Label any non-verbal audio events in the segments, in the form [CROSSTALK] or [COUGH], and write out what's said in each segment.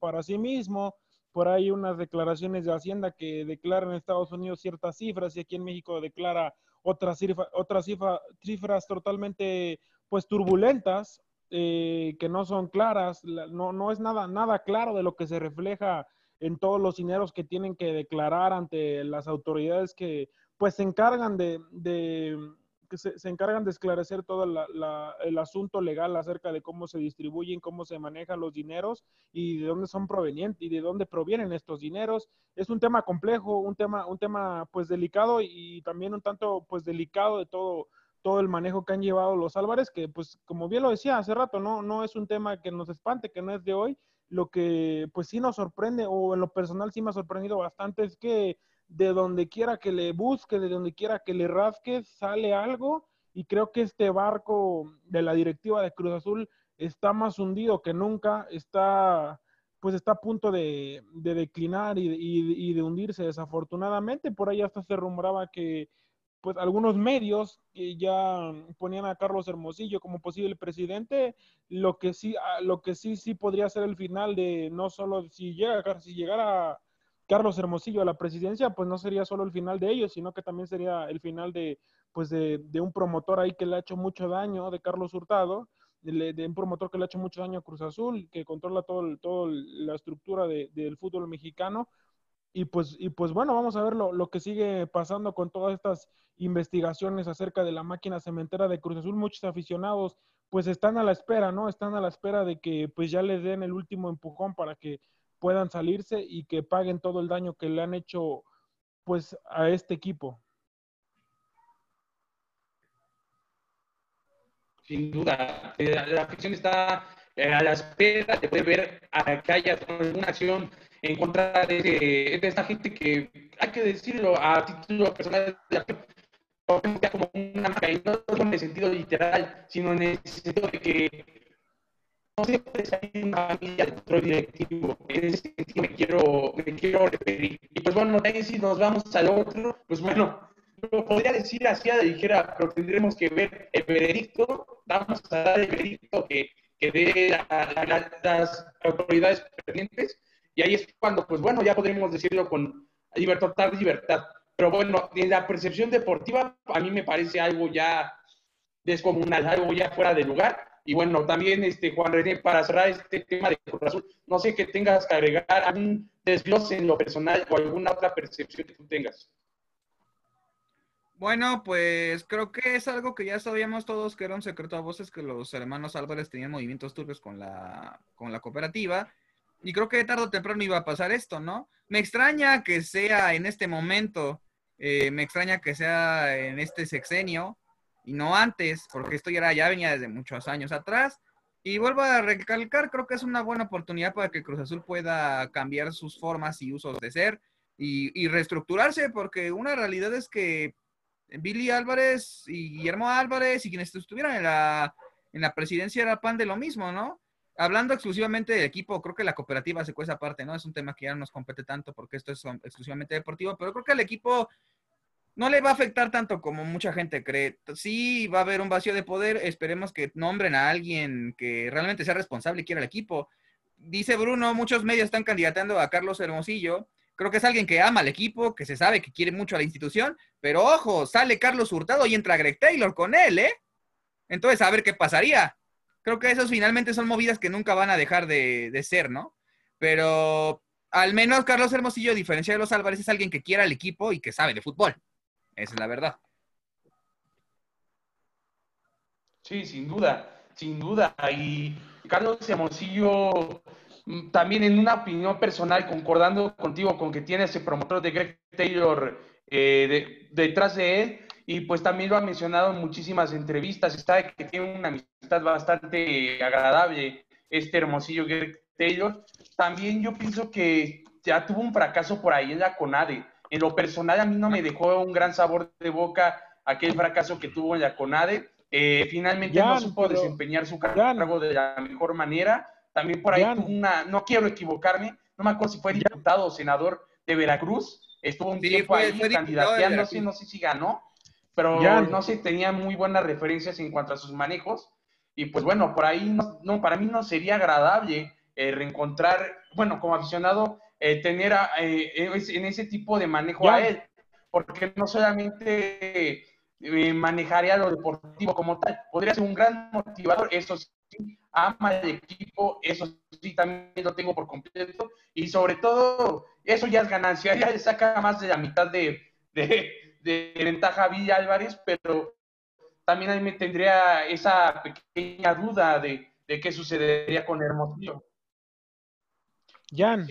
para sí mismo, por ahí unas declaraciones de Hacienda que declaran en Estados Unidos ciertas cifras y aquí en México declara otras, otras cifras totalmente pues turbulentas, eh, que no son claras, no, no es nada, nada claro de lo que se refleja en todos los dineros que tienen que declarar ante las autoridades que pues se encargan de, que se, encargan de esclarecer todo el asunto legal acerca de cómo se distribuyen, cómo se manejan los dineros y de dónde son provenientes y de dónde provienen estos dineros. Es un tema complejo, un tema, un tema pues delicado y también un tanto pues delicado de todo, todo el manejo que han llevado los Álvarez, que pues como bien lo decía hace rato, no, no es un tema que nos espante, que no es de hoy. Lo que pues sí nos sorprende, o en lo personal sí me ha sorprendido bastante, es que de donde quiera que le busque, de donde quiera que le rasque, sale algo y creo que este barco de la directiva de Cruz Azul está más hundido que nunca, está pues está a punto de, declinar y, de hundirse desafortunadamente. Por ahí hasta se rumoraba que pues algunos medios ya ponían a Carlos Hermosillo como posible presidente, lo que sí, ah, lo que sí, sí podría ser el final de no solo si llega, si llegara Carlos Hermosillo a la presidencia, pues no sería solo el final de ellos, sino que también sería el final de, pues de, un promotor ahí que le ha hecho mucho daño, de Carlos Hurtado, de, un promotor que le ha hecho mucho daño a Cruz Azul, que controla todo, todo la estructura del fútbol mexicano. Y pues, y pues bueno, vamos a ver lo, lo, que sigue pasando con todas estas investigaciones acerca de la máquina cementera de Cruz Azul. Muchos aficionados pues están a la espera, ¿no? Están a la espera de que pues ya les den el último empujón para que puedan salirse y que paguen todo el daño que le han hecho pues a este equipo. Sin duda, eh, la afición está eh, a la espera de poder ver a que haya alguna acción en contra de, esta gente que, hay que decirlo a título personal, como una no en el sentido literal, sino en el sentido de que puede salir una familia de control directivo. En ese sentido me quiero, me quiero referir. Y pues bueno, ahí si nos vamos al otro, pues bueno, lo podría decir así a la ligera, pero tendremos que ver el veredicto. Vamos a dar el veredicto que, que dé las autoridades pertinentes. Y ahí es cuando, pues bueno, ya podremos decirlo con libertad, libertad. Pero bueno, en la percepción deportiva, a mí me parece algo ya descomunal, algo ya fuera de lugar y bueno, también, este, Juan René, para cerrar este tema de Cruz Azul, no sé que tengas que agregar algún desglose en lo personal o alguna otra percepción que tú tengas. Bueno, pues creo que es algo que ya sabíamos todos que era un secreto a voces que los hermanos Álvarez tenían movimientos turbios con la, con la cooperativa. Y creo que tarde o temprano iba a pasar esto, ¿no? Me extraña que sea en este momento, eh, me extraña que sea en este sexenio, y no antes, porque esto ya, era, ya venía desde muchos años atrás. Y vuelvo a recalcar, creo que es una buena oportunidad para que Cruz Azul pueda cambiar sus formas y usos de ser y, reestructurarse, porque una realidad es que Billy Álvarez y Guillermo Álvarez y quienes estuvieran en la, en la presidencia era pan de lo mismo, ¿no? Hablando exclusivamente del equipo, creo que la cooperativa se cuesta aparte, ¿no? Es un tema que ya no nos compete tanto porque esto es exclusivamente deportivo, pero creo que el equipo no le va a afectar tanto como mucha gente cree. Sí va a haber un vacío de poder. Esperemos que nombren a alguien que realmente sea responsable y quiera el equipo. Dice Bruno, muchos medios están candidatando a Carlos Hermosillo. Creo que es alguien que ama al equipo, que se sabe que quiere mucho a la institución, pero ojo, sale Carlos Hurtado y entra Greg Taylor con él, ¿eh? Entonces, a ver qué pasaría. Creo que esos finalmente son movidas que nunca van a dejar de, de ser, ¿no? Pero al menos Carlos Hermosillo, a diferencia de los Álvarez, es alguien que quiera al equipo y que sabe de fútbol. Esa es la verdad. Sí, sin duda, sin duda. Y Carlos Hermosillo, mm, también en una opinión personal, concordando contigo con que tiene ese promotor de Greg Taylor eh, detrás de él, y pues también lo ha mencionado en muchísimas entrevistas, está que tiene una amistad bastante agradable este Hermosillo Greg Taylor. También yo pienso que ya tuvo un fracaso por ahí en la CONADE en lo personal, a mí no me dejó un gran sabor de boca aquel fracaso que tuvo en la CONADE. Eh, finalmente no supo desempeñar su cargo de la mejor manera. También por ahí tuvo una, no quiero equivocarme, no me acuerdo si fue diputado o senador de Veracruz. Estuvo un tiempo ahí candidateándose, no sé si ganó, pero no sé, tenía muy buenas referencias en cuanto a sus manejos. Y pues bueno, por ahí no, para mí no sería agradable eh, reencontrar, bueno, como aficionado, eh, tener eh, en ese tipo de manejo a él, porque no solamente manejaría lo deportivo como tal, podría ser un gran motivador, eso sí, ama el equipo, eso sí, también lo tengo por completo, y sobre todo, eso ya es ganancia, [LAUGHS] ya le saca más de la mitad de, de ventaja a Villa Álvarez, pero también ahí me tendría esa pequeña duda de, qué sucedería con Hermosillo. Jan.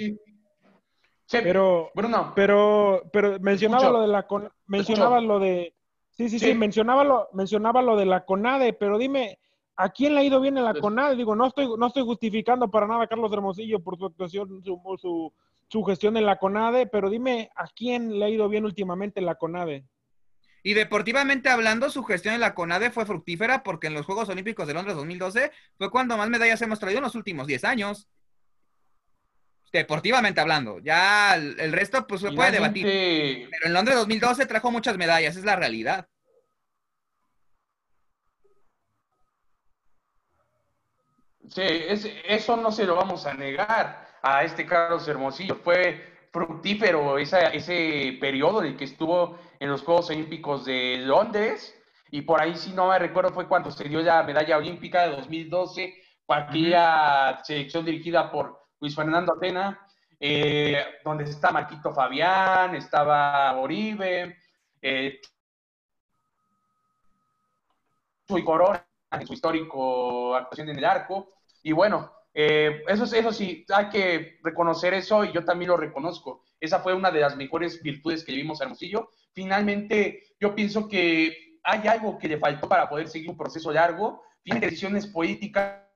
Pero, Bruno. Pero, pero mencionaba lo de la mencionaba lo de sí, sí, sí, mencionaba lo, mencionaba lo de la CONADE, pero dime, ¿a quién le ha ido bien en la pues CONADE? Digo, no estoy, no estoy justificando para nada a Carlos Hermosillo por su actuación, su, su, su gestión en la CONADE, pero dime, ¿a quién le ha ido bien últimamente en la CONADE? Y deportivamente hablando, su gestión en la CONADE fue fructífera porque en los Juegos Olímpicos de Londres 2012 fue cuando más medallas hemos traído en los últimos 10 años. Deportivamente hablando. Ya el, resto pues se puede debatir. Pero en Londres 2012 trajo muchas medallas, es la realidad. Sí, eso no se lo vamos a negar a este Carlos Hermosillo. Fue fructífero ese periodo en el que estuvo en los Juegos Olímpicos de Londres. Y por ahí, si no me recuerdo, fue cuando se dio la medalla olímpica de 2012, aquella selección dirigida por Luis Fernando Atena, eh, donde está Marquito Fabián, estaba Oribe, eh, en su histórico actuación en el arco. Y bueno, eh, eso, eso sí, hay que reconocer eso y yo también lo reconozco. Esa fue una de las mejores virtudes que vimos a Hermosillo. Finalmente, yo pienso que hay algo que le faltó para poder seguir un proceso largo. Tiene decisiones políticas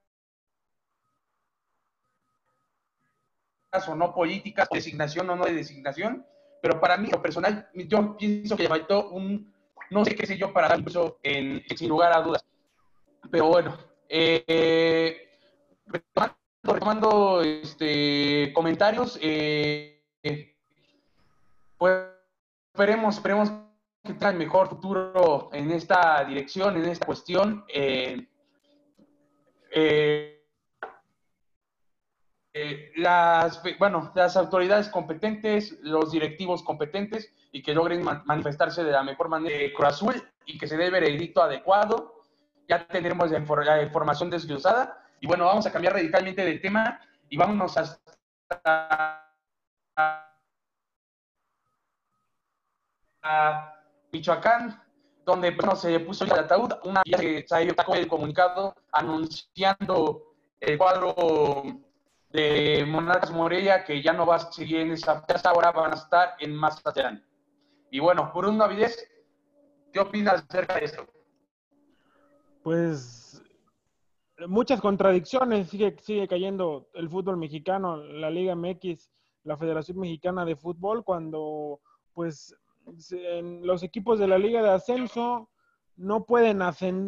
o no políticas, designación o no de designación, pero para mí, lo personal, yo pienso que le faltó un, no sé qué sé yo, para dar incluso en, sin lugar a dudas. Pero bueno, eh, retomando, este, comentarios, eh, pues esperemos, esperemos que tenga el mejor futuro en esta dirección, en esta cuestión. Eh, eh, las, bueno, las autoridades competentes, los directivos competentes y que logren manifestarse de la mejor manera de Cruz Azul y que se dé veredicto adecuado. Ya tendremos la información desglosada y bueno, vamos a cambiar radicalmente de tema y vámonos hasta Michoacán, donde pues, no, se puso el ataúd, una vez que sacó el comunicado anunciando el cuadro de Monarcas Morelia que ya no va a seguir en esa hasta ahora van a estar en Mazatlán. Y bueno, por un Avilés, ¿qué opinas acerca de esto? Pues muchas contradicciones, sigue, sigue cayendo el fútbol mexicano, la Liga MX, la Federación Mexicana de Fútbol, cuando pues los equipos de la Liga de Ascenso no pueden,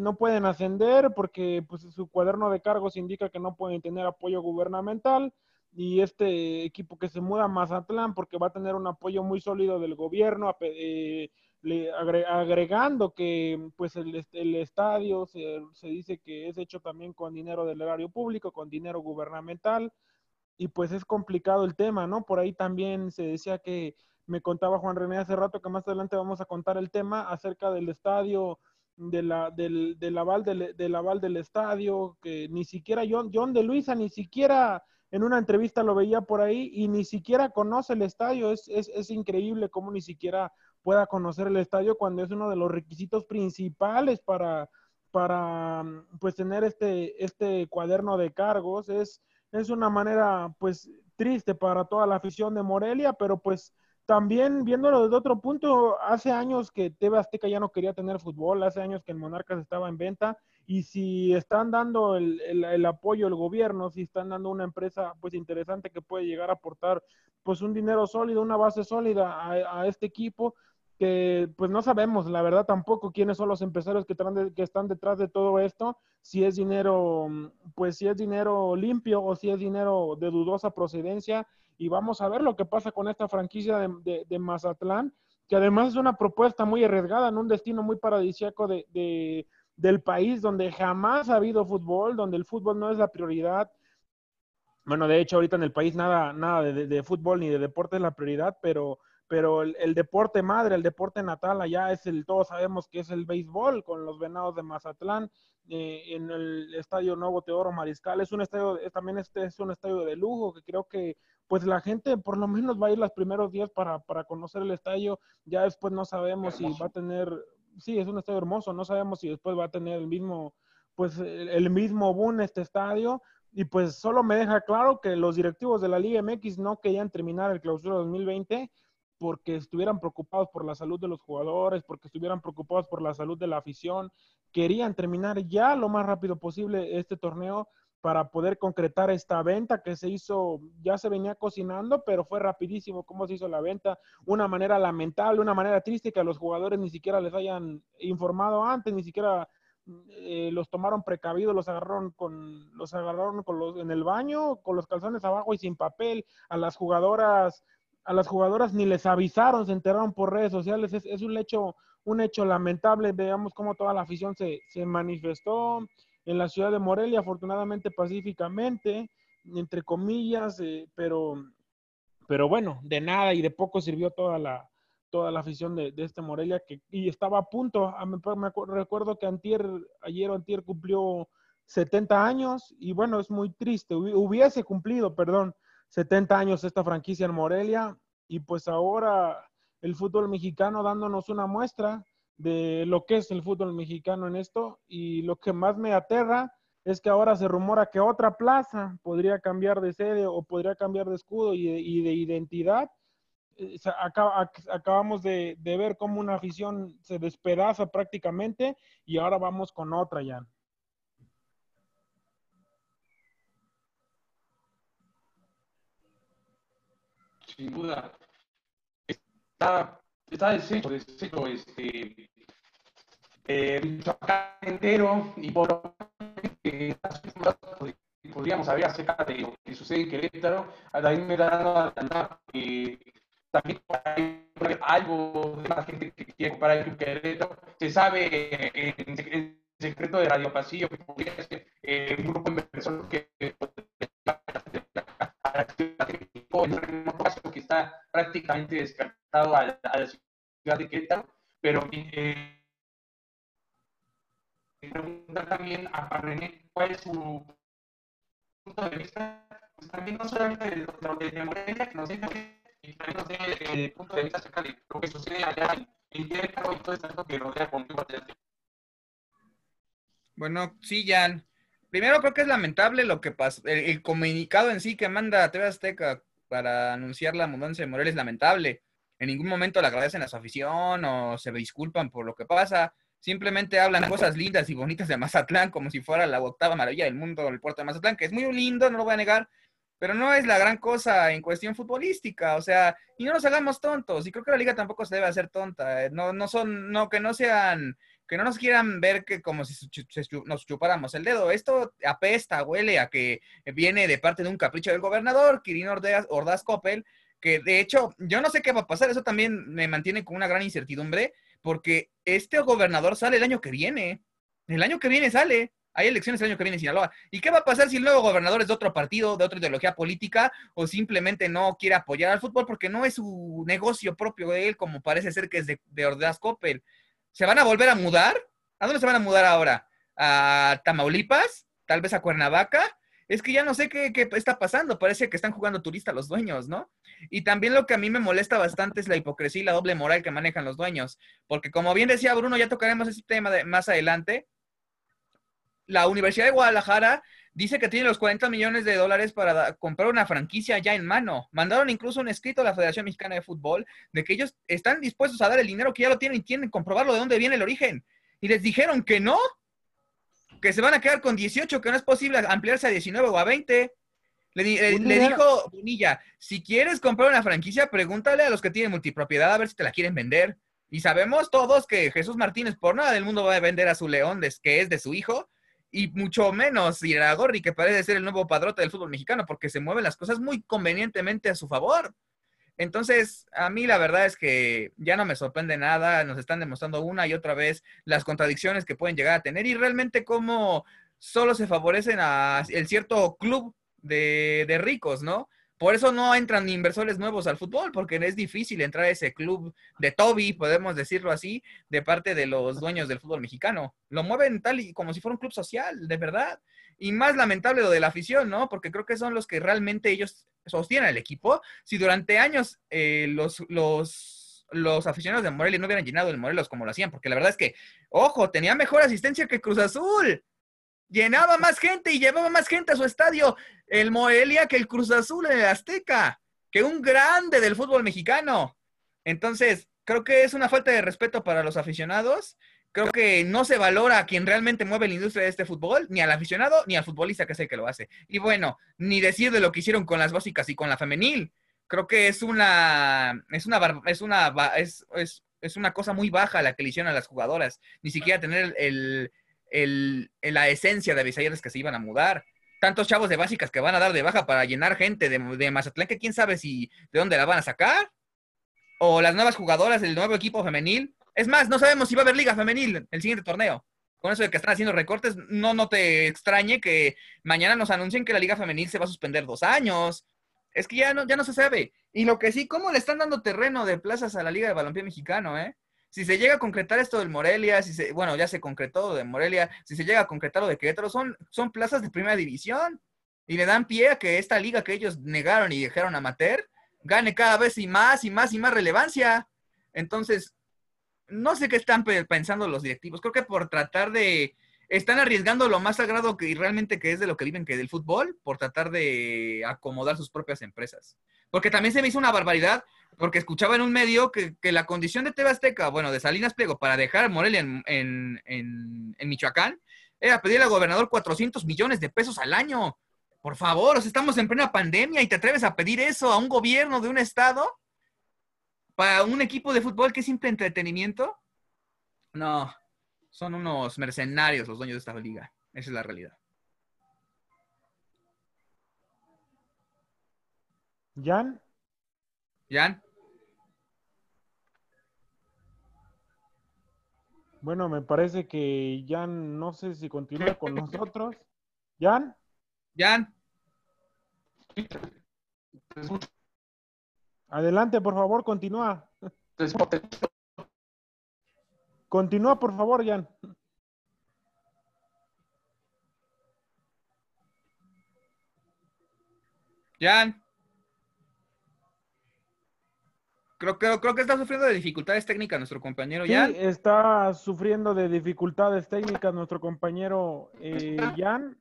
no pueden ascender porque pues, su cuaderno de cargos indica que no pueden tener apoyo gubernamental y este equipo que se muda a Mazatlán porque va a tener un apoyo muy sólido del gobierno, eh, agregando que pues el, estadio se, dice que es hecho también con dinero del erario público, con dinero gubernamental, y pues es complicado el tema, ¿no? Por ahí también se decía que me contaba Juan René hace rato que más adelante vamos a contar el tema acerca del estadio, de la, del, del, aval del, estadio, que ni siquiera John, de Luisa, ni siquiera en una entrevista lo veía por ahí y ni siquiera conoce el estadio. Es, increíble cómo ni siquiera pueda conocer el estadio cuando es uno de los requisitos principales para, para pues tener este, este cuaderno de cargos. Es, es una manera pues triste para toda la afición de Morelia, pero pues también viéndolo desde otro punto, hace años que TV Azteca ya no quería tener fútbol, hace años que el Monarcas estaba en venta y si están dando el, el, apoyo del gobierno, si están dando una empresa pues interesante que puede llegar a aportar pues un dinero sólido, una base sólida a, a este equipo, que pues no sabemos, la verdad tampoco quiénes son los empresarios que, que están detrás de todo esto, si es dinero, pues si es dinero limpio o si es dinero de dudosa procedencia y vamos a ver lo que pasa con esta franquicia de, Mazatlán, que además es una propuesta muy arriesgada en un destino muy paradisíaco de, de, del país donde jamás ha habido fútbol, donde el fútbol no es la prioridad, bueno, de hecho ahorita en el país nada, nada de, fútbol ni de deporte es la prioridad, pero, pero el, deporte madre, el deporte natal allá es el, todos sabemos que es el béisbol con los venados de Mazatlán eh, en el Estadio Nuevo Teodoro Mariscal. Es un estadio, también este es un estadio de lujo que creo que pues la gente por lo menos va a ir los primeros días para, para conocer el estadio. Ya después no sabemos si va a tener, sí, es un estadio hermoso, no sabemos si después va a tener el mismo, pues el mismo boom este estadio. Y pues solo me deja claro que los directivos de la Liga MX no querían terminar el clausura 2020 porque estuvieran preocupados por la salud de los jugadores, porque estuvieran preocupados por la salud de la afición. Querían terminar ya lo más rápido posible este torneo para poder concretar esta venta que se hizo, ya se venía cocinando, pero fue rapidísimo cómo se hizo la venta, una manera lamentable, una manera triste que a los jugadores ni siquiera les hayan informado antes, ni siquiera eh, los tomaron precavidos, los agarraron con los agarraron con los en el baño, con los calzones abajo y sin papel, a las jugadoras a las jugadoras ni les avisaron, se enteraron por redes sociales, es, es un hecho un hecho lamentable, veamos cómo toda la afición se, se manifestó, en la ciudad de Morelia, afortunadamente pacíficamente, entre comillas, eh, pero, pero bueno, de nada y de poco sirvió toda la, toda la afición de, este Morelia que y estaba a punto, ah, me, recuerdo que antier, ayer antier cumplió 70 años y bueno, es muy triste, hubiese cumplido, perdón, 70 años esta franquicia en Morelia y pues ahora el fútbol mexicano dándonos una muestra de lo que es el fútbol mexicano en esto y lo que más me aterra es que ahora se rumora que otra plaza podría cambiar de sede o podría cambiar de escudo y de, identidad. Eh, acabamos de, ver cómo una afición se despedaza prácticamente y ahora vamos con otra ya. Sin duda. Está está deshecho, deshecho este, eh, entero y por eh, podríamos saber acerca de lo que sucede en Querétaro. También me da dando que también hay algo de más gente que quiere comprar el Querétaro. Se sabe en, secreto de Radio Pasillo que podría ser eh, un grupo de inversores que [LAUGHS] que está prácticamente descartado a, a la ciudad de Querétaro, pero eh, preguntar también a René cuál es su punto de vista, pues también no solamente de, de, de Morelia, que nos dice, y también nos dé el punto de vista acerca de lo que sucede allá en, Querétaro y todo esto que rodea conmigo. Bueno, sí, Jan. Primero creo que es lamentable lo que pasa, el, el, comunicado en sí que manda TV Azteca para anunciar la mudanza de Morelia es lamentable en ningún momento le agradecen a su afición o se disculpan por lo que pasa. Simplemente hablan cosas lindas y bonitas de Mazatlán como si fuera la octava maravilla del mundo, el puerto de Mazatlán, que es muy lindo, no lo voy a negar, pero no es la gran cosa en cuestión futbolística, o sea, y no nos hagamos tontos, y creo que la liga tampoco se debe hacer tonta, eh, no, no son, no, que no sean, que no nos quieran ver que como si nos chupáramos el dedo, esto apesta, huele a que viene de parte de un capricho del gobernador, Quirino Ordaz, Ordaz Coppel, que de hecho, yo no sé qué va a pasar, eso también me mantiene con una gran incertidumbre, porque este gobernador sale el año que viene, el año que viene sale, hay elecciones el año que viene en Sinaloa. ¿Y qué va a pasar si el nuevo gobernador es de otro partido, de otra ideología política, o simplemente no quiere apoyar al fútbol porque no es su negocio propio de él, como parece ser que es de, de Ordaz Coppel? ¿Se van a volver a mudar? ¿A dónde se van a mudar ahora? ¿A Tamaulipas? ¿Tal vez a Cuernavaca? es que ya no sé qué, está pasando, parece que están jugando turista los dueños, ¿no? Y también lo que a mí me molesta bastante es la hipocresía y la doble moral que manejan los dueños, porque como bien decía Bruno, ya tocaremos ese tema más adelante, la Universidad de Guadalajara dice que tiene los 40 millones de dólares para comprar una franquicia ya en mano. Mandaron incluso un escrito a la Federación Mexicana de Fútbol de que ellos están dispuestos a dar el dinero que ya lo tienen y tienen comprobarlo de dónde viene el origen. Y les dijeron que no, que se van a quedar con 18, que no es posible ampliarse a 19 o a 20. Le, dijo Bonilla, si quieres comprar una franquicia, pregúntale a los que tienen multipropiedad a ver si te la quieren vender. Y sabemos todos que Jesús Martínez por nada del mundo va a vender a su león, que es de su hijo, y mucho menos Gorri, que parece ser el nuevo padrote del fútbol mexicano, porque se mueven las cosas muy convenientemente a su favor. Entonces, a mí la verdad es que ya no me sorprende nada, nos están demostrando una y otra vez las contradicciones que pueden llegar a tener y realmente cómo solo se favorecen a el cierto club de, de ricos, ¿no? Por eso no entran inversores nuevos al fútbol, porque es difícil entrar a ese club de Toby, podemos decirlo así, de parte de los dueños del fútbol mexicano. Lo mueven tal y como si fuera un club social, de verdad. Y más lamentable lo de la afición, ¿no? Porque creo que son los que realmente ellos sostienen el equipo. Si durante años eh, los, los, los aficionados de Morelia no hubieran llenado el Morelos como lo hacían, porque la verdad es que, ojo, tenía mejor asistencia que Cruz Azul llenaba más gente y llevaba más gente a su estadio el Morelia que el Cruz Azul en el Azteca, que un grande del fútbol mexicano. Entonces, creo que es una falta de respeto para los aficionados. Creo que no se valora a quien realmente mueve la industria de este fútbol, ni al aficionado, ni al futbolista que es el que lo hace. Y bueno, ni decir de lo que hicieron con las básicas y con la femenil. Creo que es una, es una, es una, es, es una cosa muy baja la que le hicieron a las jugadoras. Ni siquiera tener el, el, la esencia de Avisayeres que se iban a mudar. Tantos chavos de básicas que van a dar de baja para llenar gente de, de Mazatlán, que quién sabe si de dónde la van a sacar. O las nuevas jugadoras del nuevo equipo femenil. Es más, no sabemos si va a haber liga femenil el siguiente torneo. Con eso de que están haciendo recortes, no, no te extrañe que mañana nos anuncien que la liga femenil se va a suspender dos años. Es que ya no, ya no se sabe. Y lo que sí, ¿cómo le están dando terreno de plazas a la Liga de Balompié Mexicano, eh? Si se llega a concretar esto del Morelia, si se, bueno, ya se concretó lo de Morelia, si se llega a concretar lo de Querétaro, son, son plazas de primera división y le dan pie a que esta liga que ellos negaron y dejaron amateur gane cada vez y más y más y más relevancia. Entonces, no sé qué están pensando los directivos. Creo que por tratar de... Están arriesgando lo más sagrado que realmente que es de lo que viven, que del fútbol, por tratar de acomodar sus propias empresas. Porque también se me hizo una barbaridad porque escuchaba en un medio que, la condición de TV Azteca, bueno, de Salinas Pliego, para dejar Morelia en, en, Michoacán, era pedirle al gobernador 400 millones de pesos al año. Por favor, estamos en plena pandemia y te atreves a pedir eso a un gobierno de un estado para un equipo de fútbol que es simple entretenimiento. No, son unos mercenarios los dueños de esta liga. Esa es la realidad. Jan. Jan. Bueno, me parece que Jan, no sé si continúa con nosotros. Jan. Jan. Adelante, por favor, continúa. Continúa, por favor, Jan. Jan. Creo, creo, que está sufriendo de dificultades técnicas nuestro compañero sí, está sufriendo de dificultades técnicas nuestro compañero eh, Jan.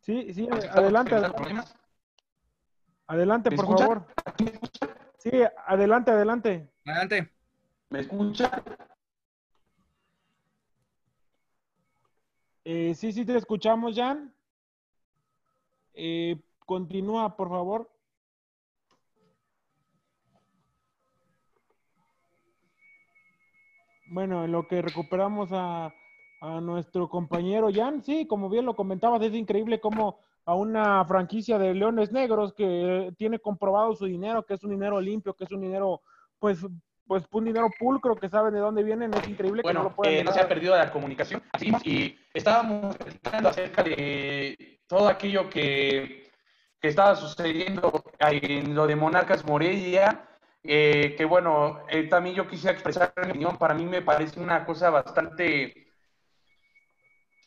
Sí, sí, adelante. Adelante, por favor. Sí, adelante, adelante. Adelante. ¿Me escucha? Eh, sí, sí, te escuchamos, Jan. Eh, continúa, por favor. Bueno, en lo que recuperamos a, nuestro compañero Jan, sí, como bien lo comentabas, es increíble cómo a una franquicia de Leones Negros que tiene comprobado su dinero, que es un dinero limpio, que es un dinero, pues, pues un dinero pulcro, que saben de dónde vienen, es increíble que no lo puedan. Eh, no se ha perdido la comunicación. y estábamos platicando acerca de todo aquello que, que estaba sucediendo en lo de Monarcas Morelia eh, que bueno, eh, también yo quisiera expresar mi opinión, para mí me parece una cosa bastante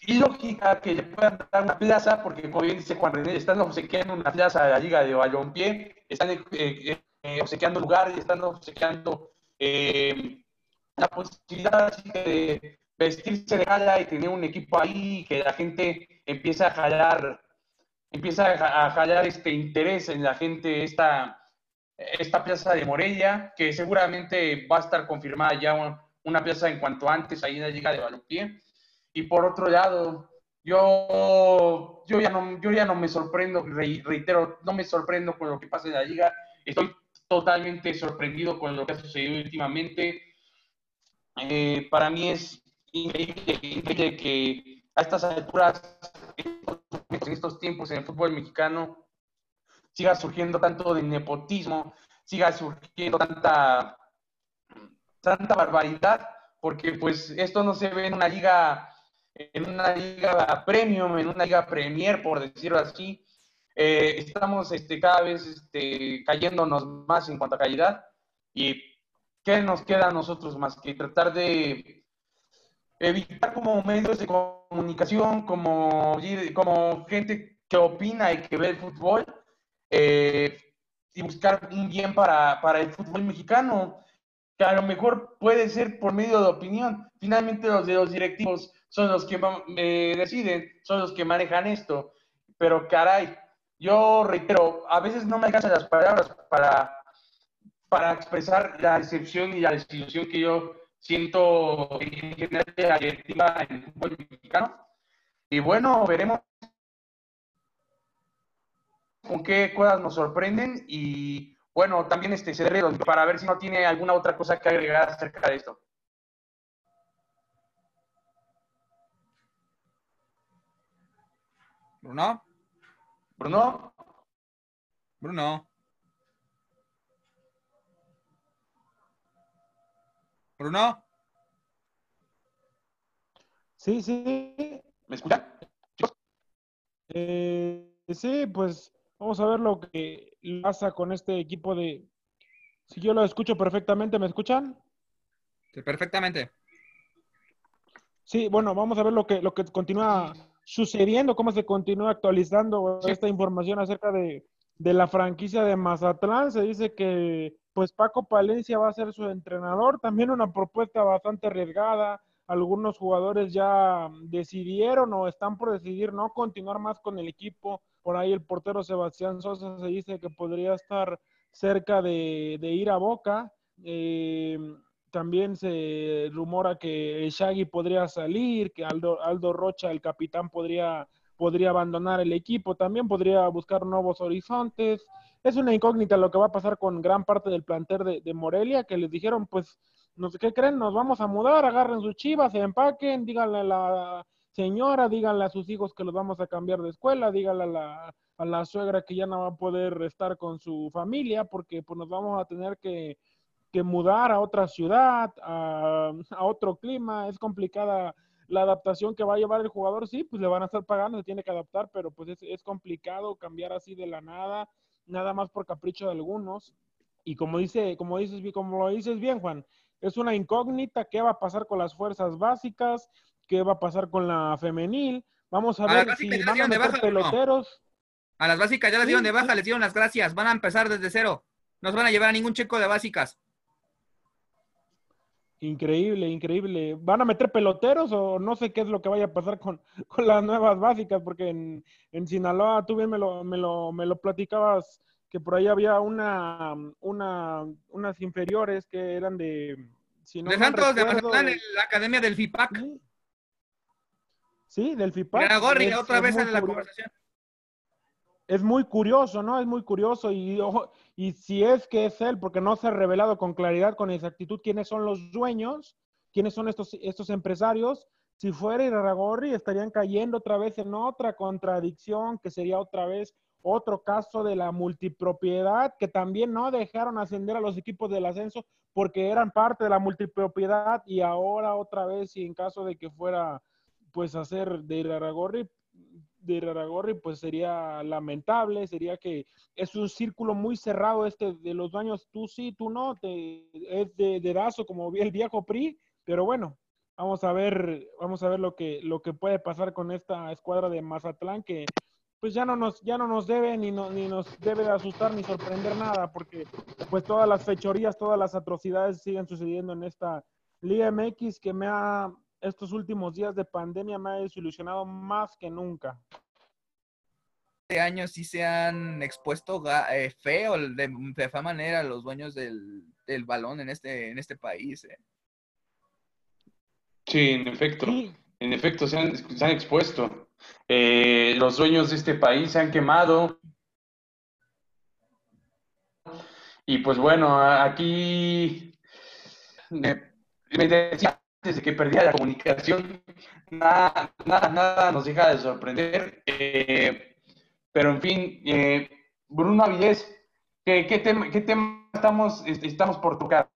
ilógica que le puedan dar una plaza, porque como bien dice Juan René, están obsequiando una plaza de la Liga de Balompié, están eh, obsequiando lugares, están obsequiando la posibilidad de vestirse de gala y tener un equipo ahí, que la gente empieza a jalar, empieza a jalar este interés en la gente, esta esta plaza de Morelia, que seguramente va a estar confirmada ya una plaza en cuanto antes ahí en la Liga de Balompié. Y por otro lado, yo, yo, ya, no, yo ya no me sorprendo, reitero, no me sorprendo con lo que pasa en la Liga. Estoy totalmente sorprendido con lo que ha sucedido últimamente. Eh, para mí es increíble, que a estas alturas, en estos tiempos en el fútbol mexicano, siga surgiendo tanto de nepotismo, siga surgiendo tanta, tanta barbaridad, porque pues esto no se ve en una liga, en una liga premium, en una liga premier, por decirlo así. Eh, estamos este, cada vez este, cayéndonos más en cuanto a calidad. ¿Y qué nos queda a nosotros más que tratar de evitar como medios de comunicación, como, como gente que opina y que ve el fútbol, eh, y buscar un bien para, para el fútbol mexicano, que a lo mejor puede ser por medio de opinión. Finalmente los de los directivos son los que eh, deciden, son los que manejan esto. Pero caray, yo reitero, a veces no me alcanzan las palabras para, para expresar la decepción y la desilusión que yo siento en general de la directiva en el fútbol mexicano. Y bueno, veremos con qué cosas nos sorprenden y bueno, también este cederle para ver si no tiene alguna otra cosa que agregar acerca de esto. Bruno. Bruno. Bruno. Bruno. Sí, sí. ¿Me escuchan? Eh, sí, pues vamos a ver lo que pasa con este equipo de... Si yo lo escucho perfectamente, ¿me escuchan? Sí, perfectamente. Sí, bueno, vamos a ver lo que, lo que continúa sucediendo, cómo se continúa actualizando esta información acerca de, de la franquicia de Mazatlán. Se dice que pues Paco Palencia va a ser su entrenador. También una propuesta bastante arriesgada. Algunos jugadores ya decidieron o están por decidir no continuar más con el equipo. Por ahí el portero Sebastián Sosa se dice que podría estar cerca de, ir a Boca. Eh, también se rumora que Shaggy podría salir, que Aldo, Aldo Rocha, el capitán, podría, podría abandonar el equipo. También podría buscar nuevos horizontes es una incógnita lo que va a pasar con gran parte del plantel de, Morelia, que les dijeron, pues, no sé qué creen, nos vamos a mudar, agarren sus chivas, se empaquen, díganle a la señora, díganle a sus hijos que los vamos a cambiar de escuela, díganle a la, a la suegra que ya no va a poder estar con su familia, porque pues nos vamos a tener que, que mudar a otra ciudad, a, a otro clima, es complicada la adaptación que va a llevar el jugador, sí, pues le van a estar pagando, se tiene que adaptar, pero pues es, es complicado cambiar así de la nada nada más por capricho de algunos. Y como dice, como dices, como lo dices bien, Juan, es una incógnita qué va a pasar con las fuerzas básicas, qué va a pasar con la femenil. Vamos a, ver si van a meter peloteros. A las básicas ya las dieron de baja, les dieron las gracias. Van a empezar desde cero. No se van a llevar a ningún checo de básicas. Increíble, increíble. ¿Van a meter peloteros o no sé qué es lo que vaya a pasar [LAUGHS] con, las nuevas básicas? Porque en, en, Sinaloa tú bien me lo, me, lo, me lo platicabas que por ahí había una, una, unas inferiores que eran de... Si no de Santos, de Mazatlán, en la academia del FIPAC. Sí, del FIPAC. Gorri, otra vez en la conversación es muy curioso, ¿no? Es muy curioso y, y si es que es él, porque no se ha revelado con claridad, con exactitud quiénes son los dueños, quiénes son estos, estos empresarios. Si fuera Iraragorri, estarían cayendo otra vez en otra contradicción, que sería otra vez otro caso de la multipropiedad, que también no dejaron ascender a los equipos del ascenso porque eran parte de la multipropiedad y ahora otra vez, y en caso de que fuera pues hacer de Iraragorri, de Raragorri, pues sería lamentable, sería que es un círculo muy cerrado este de los dueños, tú sí, tú no, te, es de dedazo como el viejo PRI, pero bueno, vamos a ver, vamos a ver lo que, lo que puede pasar con esta escuadra de Mazatlán que pues ya no nos, ya no nos debe ni, ni nos debe de asustar ni sorprender nada, porque pues todas las fechorías, todas las atrocidades siguen sucediendo en esta Liga MX que me ha estos últimos días de pandemia me ha desilusionado más que nunca. Este año sí se han expuesto eh, feo, de, de fea manera, los dueños del, balón en este, en este país. Eh. Sí, en efecto. En efecto, se han, expuesto. Eh, los dueños de este país se han quemado. Y pues bueno, aquí me, me decía desde que perdía la comunicación, nada, nada, nada nos deja de sorprender. Eh, pero en fin, eh, Bruno Avilés, ¿qué, tema, ¿qué, tema, estamos, estamos por tocar?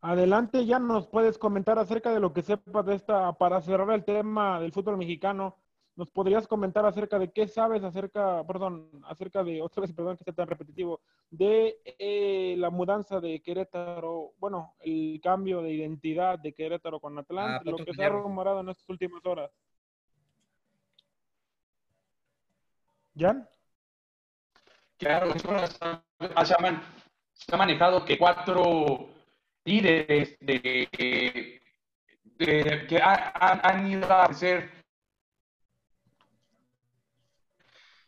Adelante, ya nos puedes comentar acerca de lo que sepas de esta, para cerrar el tema del fútbol mexicano, ¿Nos podrías comentar acerca de qué sabes acerca, perdón, acerca de, otra vez, perdón que sea tan repetitivo, de eh, la mudanza de Querétaro, bueno, el cambio de identidad de Querétaro con Atlante, Ah, lo que se ha rumorado en estas últimas horas? ¿Jan? Claro, se, ha man- se ha manejado que cuatro líderes de, de- que ha- han, han ido a hacer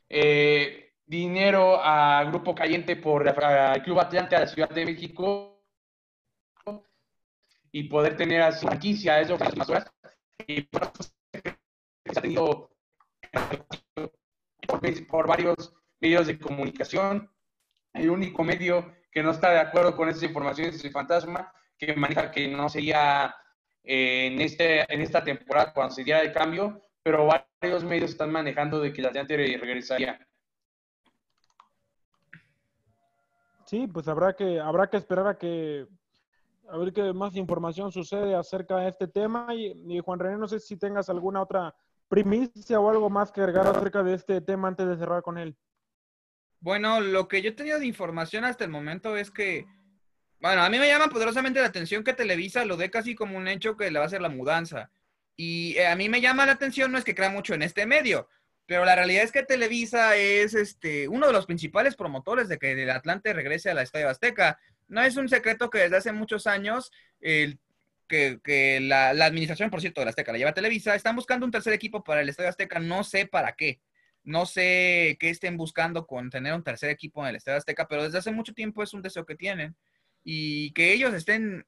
eh, dinero a Grupo Caliente por al Club Atlante a la Ciudad de México y poder tener a su franquicia, eso más horas. Y por eso se ha tenido por, por varios medios de comunicación. El único medio que no está de acuerdo con esa información es el Fantasma, que maneja que no sería eh, en, este, en esta temporada cuando se diera el cambio, pero varios medios están manejando de que el Atlante regresaría. Sí, pues habrá que, habrá que esperar a que a ver qué más información sucede acerca de este tema. Y, y Juan René, no sé si tengas alguna otra primicia o algo más que agregar acerca de este tema antes de cerrar con él. Bueno, lo que yo he tenido de información hasta el momento es que, bueno, a mí me llama poderosamente la atención que Televisa lo dé casi como un hecho que le va a hacer la mudanza. Y eh, a mí me llama la atención, no es que crea mucho en este medio, pero la realidad es que Televisa es este, uno de los principales promotores de que el Atlante regrese a la Estadio Azteca. No es un secreto que desde hace muchos años el que, que la, la, administración, por cierto, de la Azteca la lleva Televisa, están buscando un tercer equipo para el Estadio Azteca, no sé para qué. No sé qué estén buscando con tener un tercer equipo en el Estadio Azteca, pero desde hace mucho tiempo es un deseo que tienen. Y que ellos estén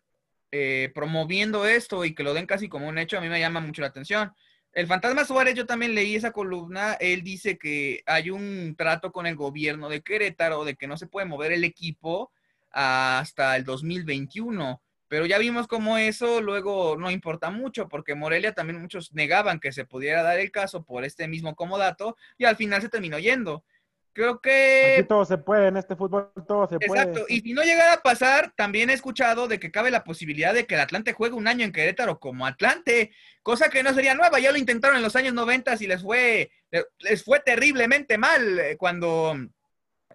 eh, promoviendo esto y que lo den casi como un hecho, a mí me llama mucho la atención. El Fantasma Suárez, yo también leí esa columna, él dice que hay un trato con el gobierno de Querétaro de que no se puede mover el equipo hasta el 2021. Pero ya vimos cómo eso luego no importa mucho, porque Morelia también muchos negaban que se pudiera dar el caso por este mismo comodato y al final se terminó yendo. Creo que... Aquí todo se puede, en este fútbol todo se Exacto. puede. Exacto, y si no llegara a pasar, también he escuchado de que cabe la posibilidad de que el Atlante juegue un año en Querétaro como Atlante, cosa que no sería nueva, ya lo intentaron en los años 90 y les fue, les fue terriblemente mal eh, cuando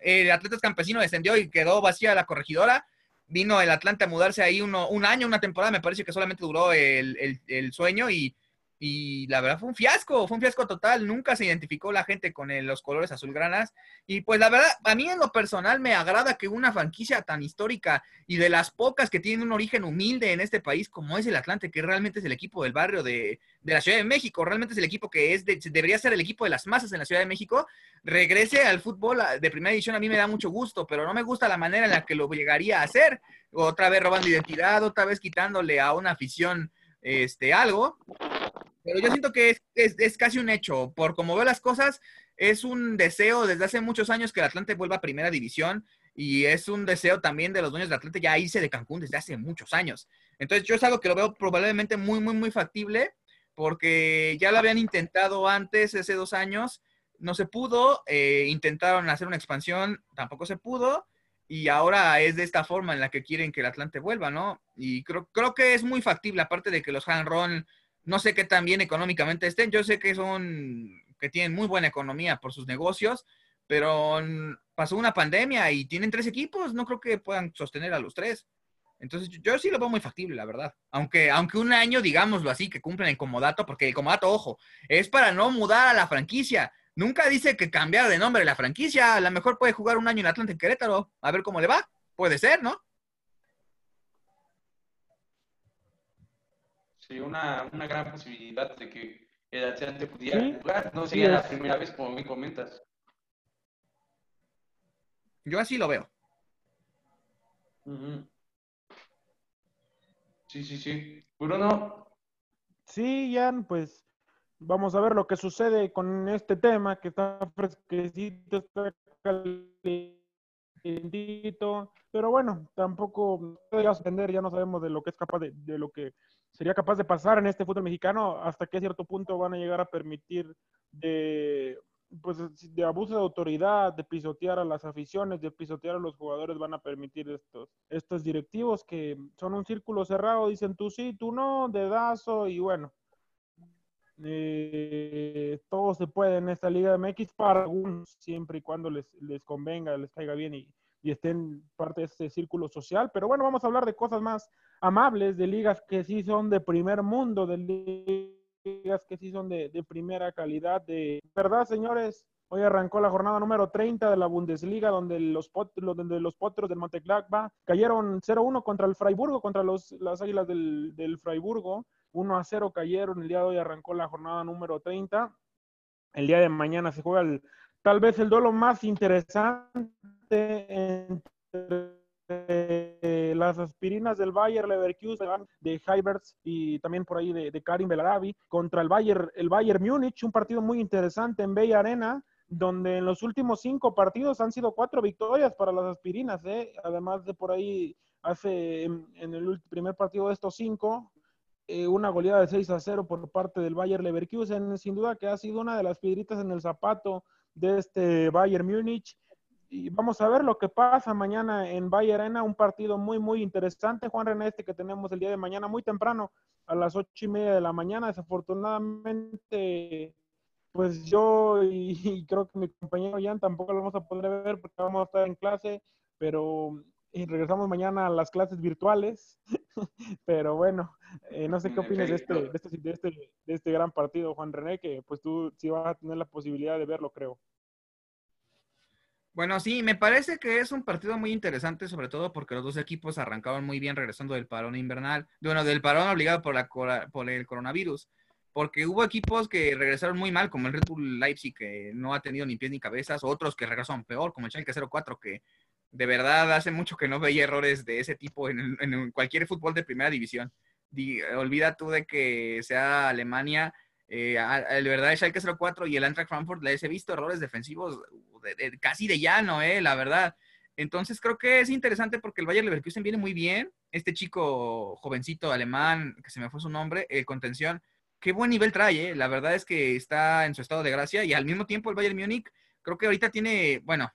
el Atletas Campesino descendió y quedó vacía la corregidora vino el Atlante a mudarse ahí uno, un año, una temporada, me parece que solamente duró el, el, el sueño y, y, la verdad fue un fiasco, fue un fiasco total, nunca se identificó la gente con los colores azulgranas y pues la verdad, a mí en lo personal me agrada que una franquicia tan histórica y de las pocas que tienen un origen humilde en este país como es el Atlante, que realmente es el equipo del barrio de, de la Ciudad de México, realmente es el equipo que es de, debería ser el equipo de las masas en la Ciudad de México, regrese al fútbol de primera edición a mí me da mucho gusto, pero no me gusta la manera en la que lo llegaría a hacer, otra vez robando identidad, otra vez quitándole a una afición este, algo. Pero yo siento que es, es, es, casi un hecho. Por como veo las cosas, es un deseo desde hace muchos años que el Atlante vuelva a primera división y es un deseo también de los dueños del Atlante ya irse de Cancún desde hace muchos años. Entonces yo es algo que lo veo probablemente muy, muy, muy factible porque ya lo habían intentado antes, hace dos años, no se pudo, eh, intentaron hacer una expansión, tampoco se pudo, y ahora es de esta forma en la que quieren que el Atlante vuelva, ¿no? Y creo, creo que es muy factible, aparte de que los Hanron, no sé qué tan bien económicamente estén, yo sé que son, que tienen muy buena economía por sus negocios, pero pasó una pandemia y tienen tres equipos, no creo que puedan sostener a los tres. Entonces yo, sí lo veo muy factible, la verdad. Aunque, aunque un año, digámoslo así, que cumplen el comodato, porque el comodato, ojo, es para no mudar a la franquicia. Nunca dice que cambiar de nombre la franquicia. A lo mejor puede jugar un año en Atlanta en Querétaro, a ver cómo le va. Puede ser, ¿no? Sí, una, una gran posibilidad de que el Atlante pudiera ¿Sí? jugar. No Sí, sería la primera vez, como me comentas. Yo así lo veo. Sí, sí, sí. Bruno, Sí, Jan, pues vamos a ver lo que sucede con este tema que está fresquecito, está calientito, pero bueno, tampoco podría suspender, ya no sabemos de lo que es capaz de, de lo que sería capaz de pasar en este fútbol mexicano, hasta qué cierto punto van a llegar a permitir de pues de abuso de autoridad, de pisotear a las aficiones, de pisotear a los jugadores, van a permitir estos, estos directivos que son un círculo cerrado, dicen tú sí, tú no, dedazo, y bueno, Eh, todo se puede en esta Liga de MX para algunos, siempre y cuando les, les convenga, les caiga bien y, y estén parte de este círculo social. Pero bueno, vamos a hablar de cosas más amables, de ligas que sí son de primer mundo, de ligas que sí son de, primera calidad. De verdad, señores, Hoy arrancó la jornada número 30 de la Bundesliga, donde los, donde los potros del Monteglagba cayeron 0-1 contra el Freiburgo, contra los, las Águilas del, del Freiburgo. 1-0 cayeron. El día de hoy arrancó la jornada número 30. El día de mañana se juega el, tal vez el duelo más interesante entre las aspirinas del Bayer Leverkusen de Hyberts y también por ahí de, Karim Belarabi contra el Bayer, el Bayer Múnich, un partido muy interesante en Bay Arena donde en los últimos cinco partidos han sido cuatro victorias para las aspirinas, ¿eh? además de por ahí hace en, el primer partido de estos cinco, eh, una goleada de 6 a 0 por parte del Bayer Leverkusen, sin duda que ha sido una de las piedritas en el zapato de este Bayern Múnich. Y vamos a ver lo que pasa mañana en Bayer Arena, un partido muy, muy interesante. Juan René, este que tenemos el día de mañana, muy temprano, a las ocho y media de la mañana. Desafortunadamente, pues yo y, [LAUGHS] creo que mi compañero Jan tampoco lo vamos a poder ver porque vamos a estar en clase, pero regresamos mañana a las clases virtuales. [LAUGHS] pero bueno, eh, no sé qué opinas este, de este, de, este, de, este, gran partido, Juan René, que pues tú sí vas a tener la posibilidad de verlo, creo. Bueno, sí, me parece que es un partido muy interesante, sobre todo porque los dos equipos arrancaron muy bien regresando del parón invernal, bueno, del parón obligado por, la, por el coronavirus porque hubo equipos que regresaron muy mal, como el Red Bull Leipzig, que no ha tenido ni pies ni cabezas, otros que regresaron peor, como el Schalke 04, que de verdad hace mucho que no veía errores de ese tipo en, cualquier fútbol de primera división. olvida tú de que sea Alemania, eh, de verdad el Schalke 04 y el Eintracht Frankfurt les he visto errores defensivos casi de llano, eh, la verdad. Entonces creo que es interesante porque el Bayern Leverkusen viene muy bien. Este chico jovencito alemán, que se me fue su nombre, el contención, qué buen nivel trae, ¿eh? la verdad es que está en su estado de gracia y al mismo tiempo el Bayern Múnich creo que ahorita tiene, bueno,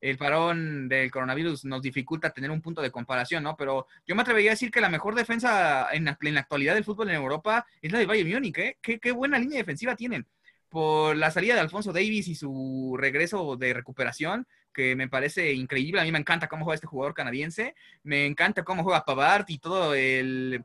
el parón del coronavirus nos dificulta tener un punto de comparación, ¿no? Pero yo me atrevería a decir que la mejor defensa en la, actualidad del fútbol en Europa es la de Bayern Múnich, ¿eh? Qué, qué, buena línea defensiva tienen. Por la salida de Alfonso Davis y su regreso de recuperación, que me parece increíble. A mí me encanta cómo juega este jugador canadiense. Me encanta cómo juega Pavard y todo el,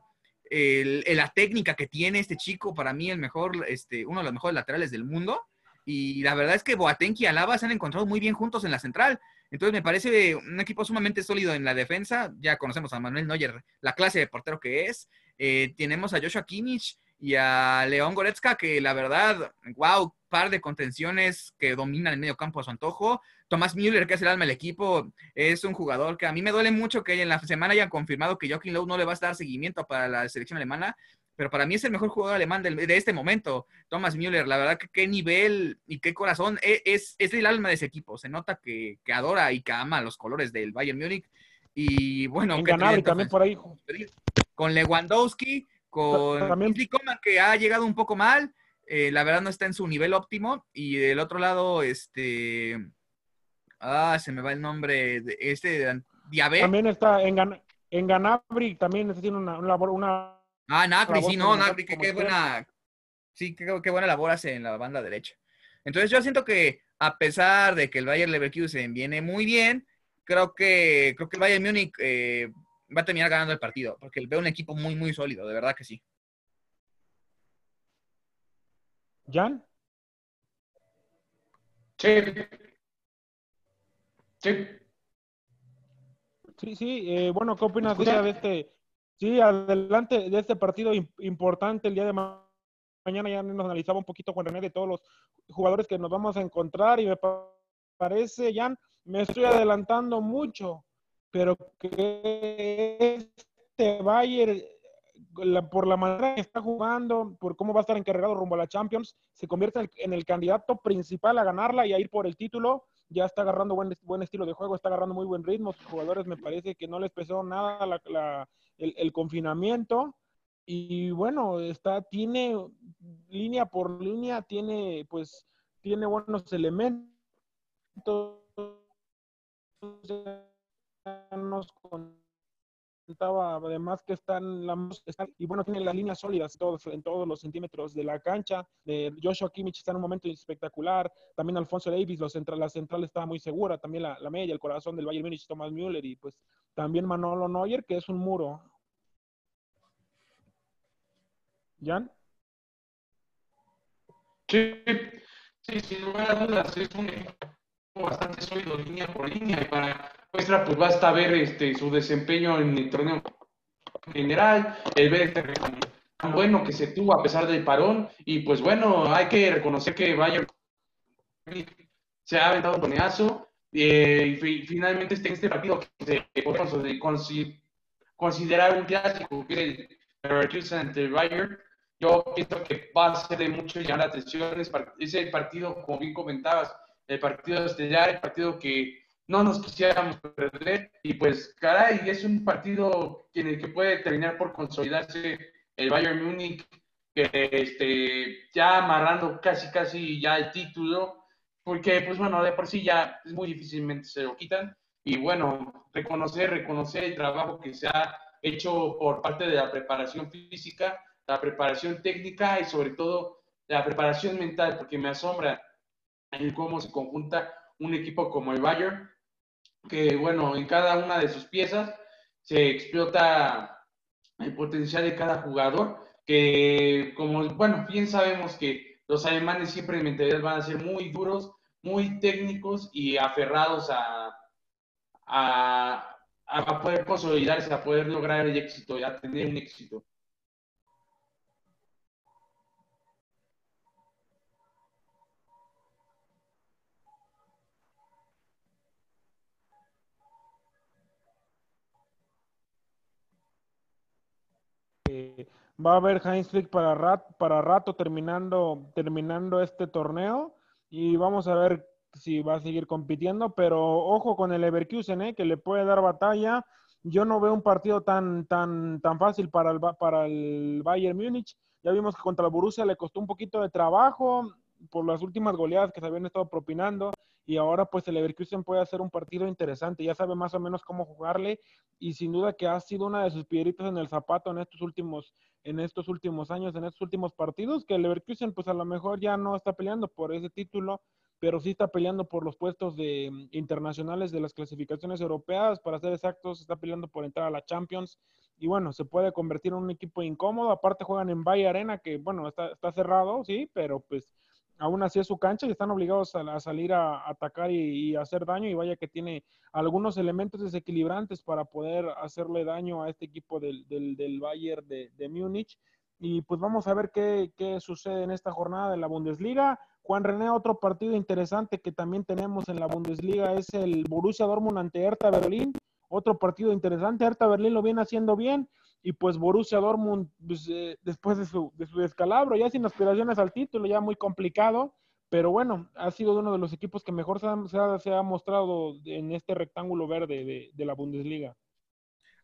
la técnica que tiene este chico, para mí el mejor, este, uno de los mejores laterales del mundo. Y la verdad es que Boateng y Alaba se han encontrado muy bien juntos en la central. Entonces me parece un equipo sumamente sólido en la defensa. Ya conocemos a Manuel Neuer, la clase de portero que es. Eh, tenemos a Joshua Kimmich y a León Goretzka, que la verdad, wow, par de contenciones que dominan el medio campo a su antojo. Tomás Müller, que es el alma del equipo, es un jugador que a mí me duele mucho que en la semana hayan confirmado que Joachim Lowe no le va a dar seguimiento para la selección alemana, pero para mí es el mejor jugador alemán de, este momento, Thomas Müller. La verdad que qué nivel y qué corazón e, es, es, el alma de ese equipo. Se nota que, adora y que ama los colores del Bayern Múnich. Y bueno, también por ahí. Con Lewandowski, con también... Coman, que ha llegado un poco mal. Eh, la verdad no está en su nivel óptimo. Y del otro lado, este Ah, se me va el nombre. De este Diabetes. También está en, en Ganabri, también tiene una, labor. Una, ah, Nagri, sí, no, Nagri, qué buena. Sí, qué, qué, buena labor hace en la banda derecha. Entonces yo siento que a pesar de que el Bayern Leverkusen viene muy bien, creo que creo que el Bayern Múnich eh, va a terminar ganando el partido, porque veo un equipo muy, muy sólido, de verdad que sí. ¿Jan? Sí, Sí. Sí, sí. Eh, bueno, ¿qué opinas de este? Sí, adelante de este partido importante el día de mañana. Ya nos analizaba un poquito Juan René de todos los jugadores que nos vamos a encontrar y me parece, Jan, me estoy adelantando mucho, pero que este Bayern por la manera que está jugando, por cómo va a estar encargado rumbo a la Champions, se convierte en el, candidato principal a ganarla y a ir por el título. Ya está agarrando buen, buen estilo de juego, está agarrando muy buen ritmo. Sus jugadores me parece que no les pesó nada el, confinamiento. Y bueno, está, tiene línea por línea, tiene pues, tiene buenos elementos con además que están, la, y bueno, tiene las líneas sólidas en todos los centímetros de la cancha. de Joshua Kimmich está en un momento espectacular. También Alfonso Davis, la central está muy segura. También la, la media, el corazón del Bayern Múnich, Thomas Müller y pues también Manolo Neuer, que es un muro. ¿Jan? Sí, sí, sin lugar a dudas, es un equipo bastante sólido línea por línea y para muestra pues basta ver este su desempeño en el torneo general, el ver este tan bueno que se tuvo a pesar del parón y pues bueno, hay que reconocer que Bayern se ha aventado un toneazo eh, y finalmente este, este partido que se puede considerar un clásico que es el Leverkusen ante Bayern yo pienso que va a ser de mucho llamar la atención. Es el partido, como bien comentabas, el partido estelar, el partido que no nos quisiéramos perder. Y pues, caray, es un partido en el que puede terminar por consolidarse el Bayern Múnich, que este, ya amarrando casi, casi ya el título, porque, pues bueno, de por sí ya muy difícilmente se lo quitan. Y bueno, reconocer, reconocer el trabajo que se ha hecho por parte de la preparación física la preparación técnica y sobre todo la preparación mental, porque me asombra en cómo se conjunta un equipo como el Bayern, que bueno, en cada una de sus piezas se explota el potencial de cada jugador, que como, bueno, bien sabemos que los alemanes siempre en mentalidad van a ser muy duros, muy técnicos y aferrados a, a, a poder consolidarse, a poder lograr el éxito, a tener un éxito. Va a haber Heinz Flick para, para rato terminando, terminando este torneo y vamos a ver si va a seguir compitiendo, pero ojo con el Leverkusen, ¿eh? que le puede dar batalla. Yo no veo un partido tan, tan, tan fácil para el, para el Bayern Múnich. Ya vimos que contra el Borussia le costó un poquito de trabajo por las últimas goleadas que se habían estado propinando y ahora pues el Leverkusen puede hacer un partido interesante, ya sabe más o menos cómo jugarle y sin duda que ha sido una de sus piedritas en el zapato en estos últimos en estos últimos años, en estos últimos partidos, que el Leverkusen pues a lo mejor ya no está peleando por ese título, pero sí está peleando por los puestos de mm, internacionales de las clasificaciones europeas, para ser exactos, está peleando por entrar a la Champions y bueno, se puede convertir en un equipo incómodo, aparte juegan en Valle Arena que bueno, está, está cerrado, sí, pero pues aún así es su cancha y están obligados a, salir a, atacar y, hacer daño y vaya que tiene algunos elementos desequilibrantes para poder hacerle daño a este equipo del, del, Bayern de, de Múnich. Y pues vamos a ver qué, qué, sucede en esta jornada de la Bundesliga. Juan René, otro partido interesante que también tenemos en la Bundesliga es el Borussia Dortmund ante Hertha Berlín. Otro partido interesante. Hertha Berlín lo viene haciendo bien y pues Borussia Dortmund, pues, eh, después de su, de su descalabro, ya sin aspiraciones al título, ya muy complicado, pero bueno, ha sido uno de los equipos que mejor se ha, mostrado en este rectángulo verde de, de, la Bundesliga.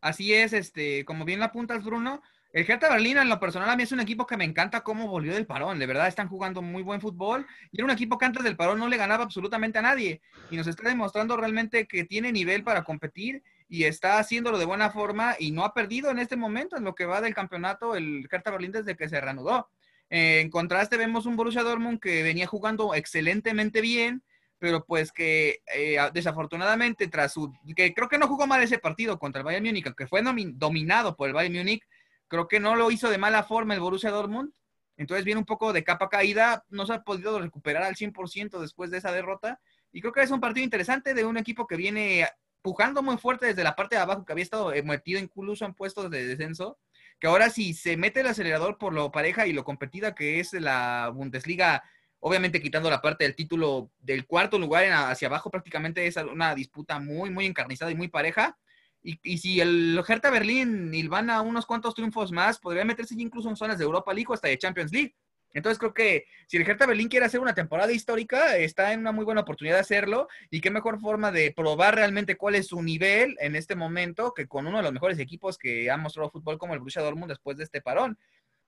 Así es, este, como bien lo apuntas, Bruno, el Hertha Berlín, en lo personal, a mí es un equipo que me encanta cómo volvió del parón. De verdad, están jugando muy buen fútbol. Y era un equipo que antes del parón no le ganaba absolutamente a nadie. Y nos está demostrando realmente que tiene nivel para competir y está haciéndolo de buena forma y no ha perdido en este momento en lo que va del campeonato el Hertha Berlín desde que se reanudó. Eh, en contraste vemos un Borussia Dortmund que venía jugando excelentemente bien, pero pues que eh, desafortunadamente tras su, que creo que no jugó mal ese partido contra el Bayern Múnich, que fue dominado por el Bayern Múnich, creo que no lo hizo de mala forma el Borussia Dortmund, entonces viene un poco de capa caída, no se ha podido recuperar al 100% después de esa derrota, y creo que es un partido interesante de un equipo que viene pujando muy fuerte desde la parte de abajo, que había estado eh, metido incluso en puestos de descenso, que ahora sí se mete el acelerador por lo pareja y lo competida que es la Bundesliga, obviamente quitando la parte del título del cuarto lugar hacia abajo, prácticamente es una disputa muy, muy encarnizada y muy pareja. Y, y si el Hertha Berlín a unos cuantos triunfos más, podría meterse incluso en zonas de Europa League o hasta de Champions League. Entonces creo que si el Hertha Berlín quiere hacer una temporada histórica, está en una muy buena oportunidad de hacerlo y qué mejor forma de probar realmente cuál es su nivel en este momento que con uno de los mejores equipos que ha mostrado fútbol como el Borussia Dortmund después de este parón.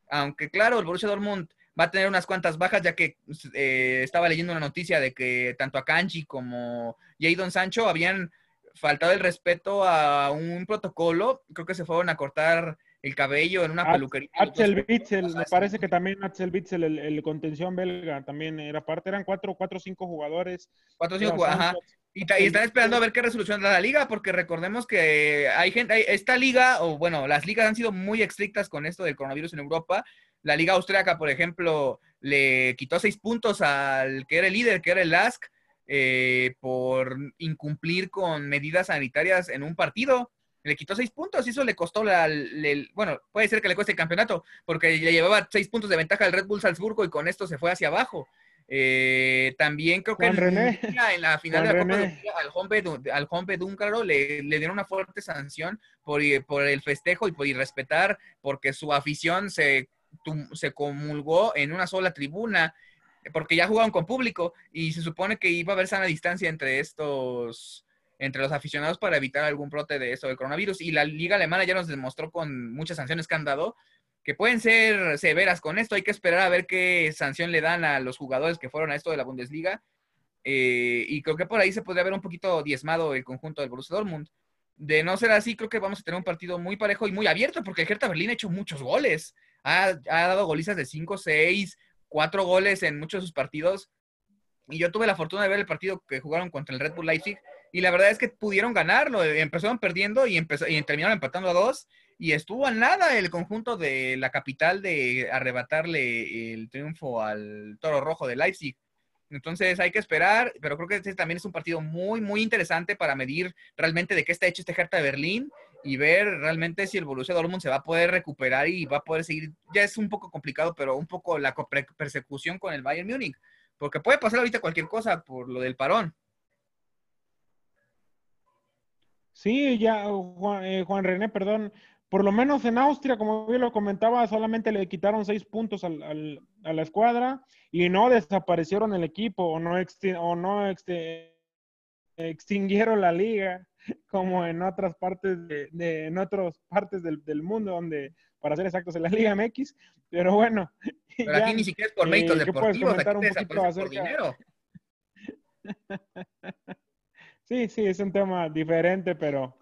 Aunque claro, el Borussia Dortmund va a tener unas cuantas bajas ya que eh, estaba leyendo una noticia de que tanto Akanji como Jadon Sancho habían faltado el respeto a un protocolo. Creo que se fueron a cortar el cabello en una peluquería. Axel Witzel, me parece que también Axel Witzel, el, contención belga, también era parte, eran cuatro, cuatro o cinco jugadores. Cuatro o cinco jugadores, ajá. Y, están esperando a ver qué resolución da la liga, porque recordemos que hay gente, esta liga, o bueno, las ligas han sido muy estrictas con esto del coronavirus en Europa. La liga austríaca, por ejemplo, le quitó seis puntos al que era el líder, que era el LASK, eh, por incumplir con medidas sanitarias en un partido le quitó seis puntos y eso le costó la, bueno, puede ser que le cueste el campeonato, porque le llevaba seis puntos de ventaja al Red Bull Salzburgo y con esto se fue hacia abajo. Eh, también creo que en la final de la Copa de al Hombre, al Hombre Dúncaro le, le, dieron una fuerte sanción por, por el festejo y por irrespetar, porque su afición se, se comulgó en una sola tribuna, porque ya jugaron con público y se supone que iba a haber sana distancia entre estos entre los aficionados para evitar algún brote de eso del coronavirus. Y la liga alemana ya nos demostró con muchas sanciones que han dado que pueden ser severas con esto. Hay que esperar a ver qué sanción le dan a los jugadores que fueron a esto de la Bundesliga. Eh, y creo que por ahí se podría ver un poquito diezmado el conjunto del Borussia Dortmund. De no ser así, creo que vamos a tener un partido muy parejo y muy abierto, porque el Hertha Berlín ha hecho muchos goles. Ha, ha dado golizas de 5, 6, 4 goles en muchos de sus partidos. Y yo tuve la fortuna de ver el partido que jugaron contra el Red Bull Leipzig y la verdad es que pudieron ganarlo. Empezaron perdiendo y, empezó, y terminaron empatando a dos. Y estuvo a nada el conjunto de la capital de arrebatarle el triunfo al Toro Rojo de Leipzig. Entonces hay que esperar, pero creo que este también es un partido muy, muy interesante para medir realmente de qué está hecho este Hertha de Berlín y ver realmente si el Borussia Dortmund se va a poder recuperar y va a poder seguir. Ya es un poco complicado, pero un poco la persecución con el Bayern Múnich, porque puede pasar ahorita cualquier cosa por lo del parón. Sí, ya, eh, Juan, René, perdón. Por lo menos en Austria, como bien lo comentaba, solamente le quitaron seis puntos al, a la escuadra y no desaparecieron el equipo o no, o no extinguieron la liga [LAUGHS] como en otras partes de, en otras partes del, mundo donde para ser exactos en la Liga MX, pero bueno. [LAUGHS] Pero aquí ni siquiera es por méritos eh, deportivos, aquí un por dinero. [LAUGHS] Sí, sí, es un tema diferente, pero,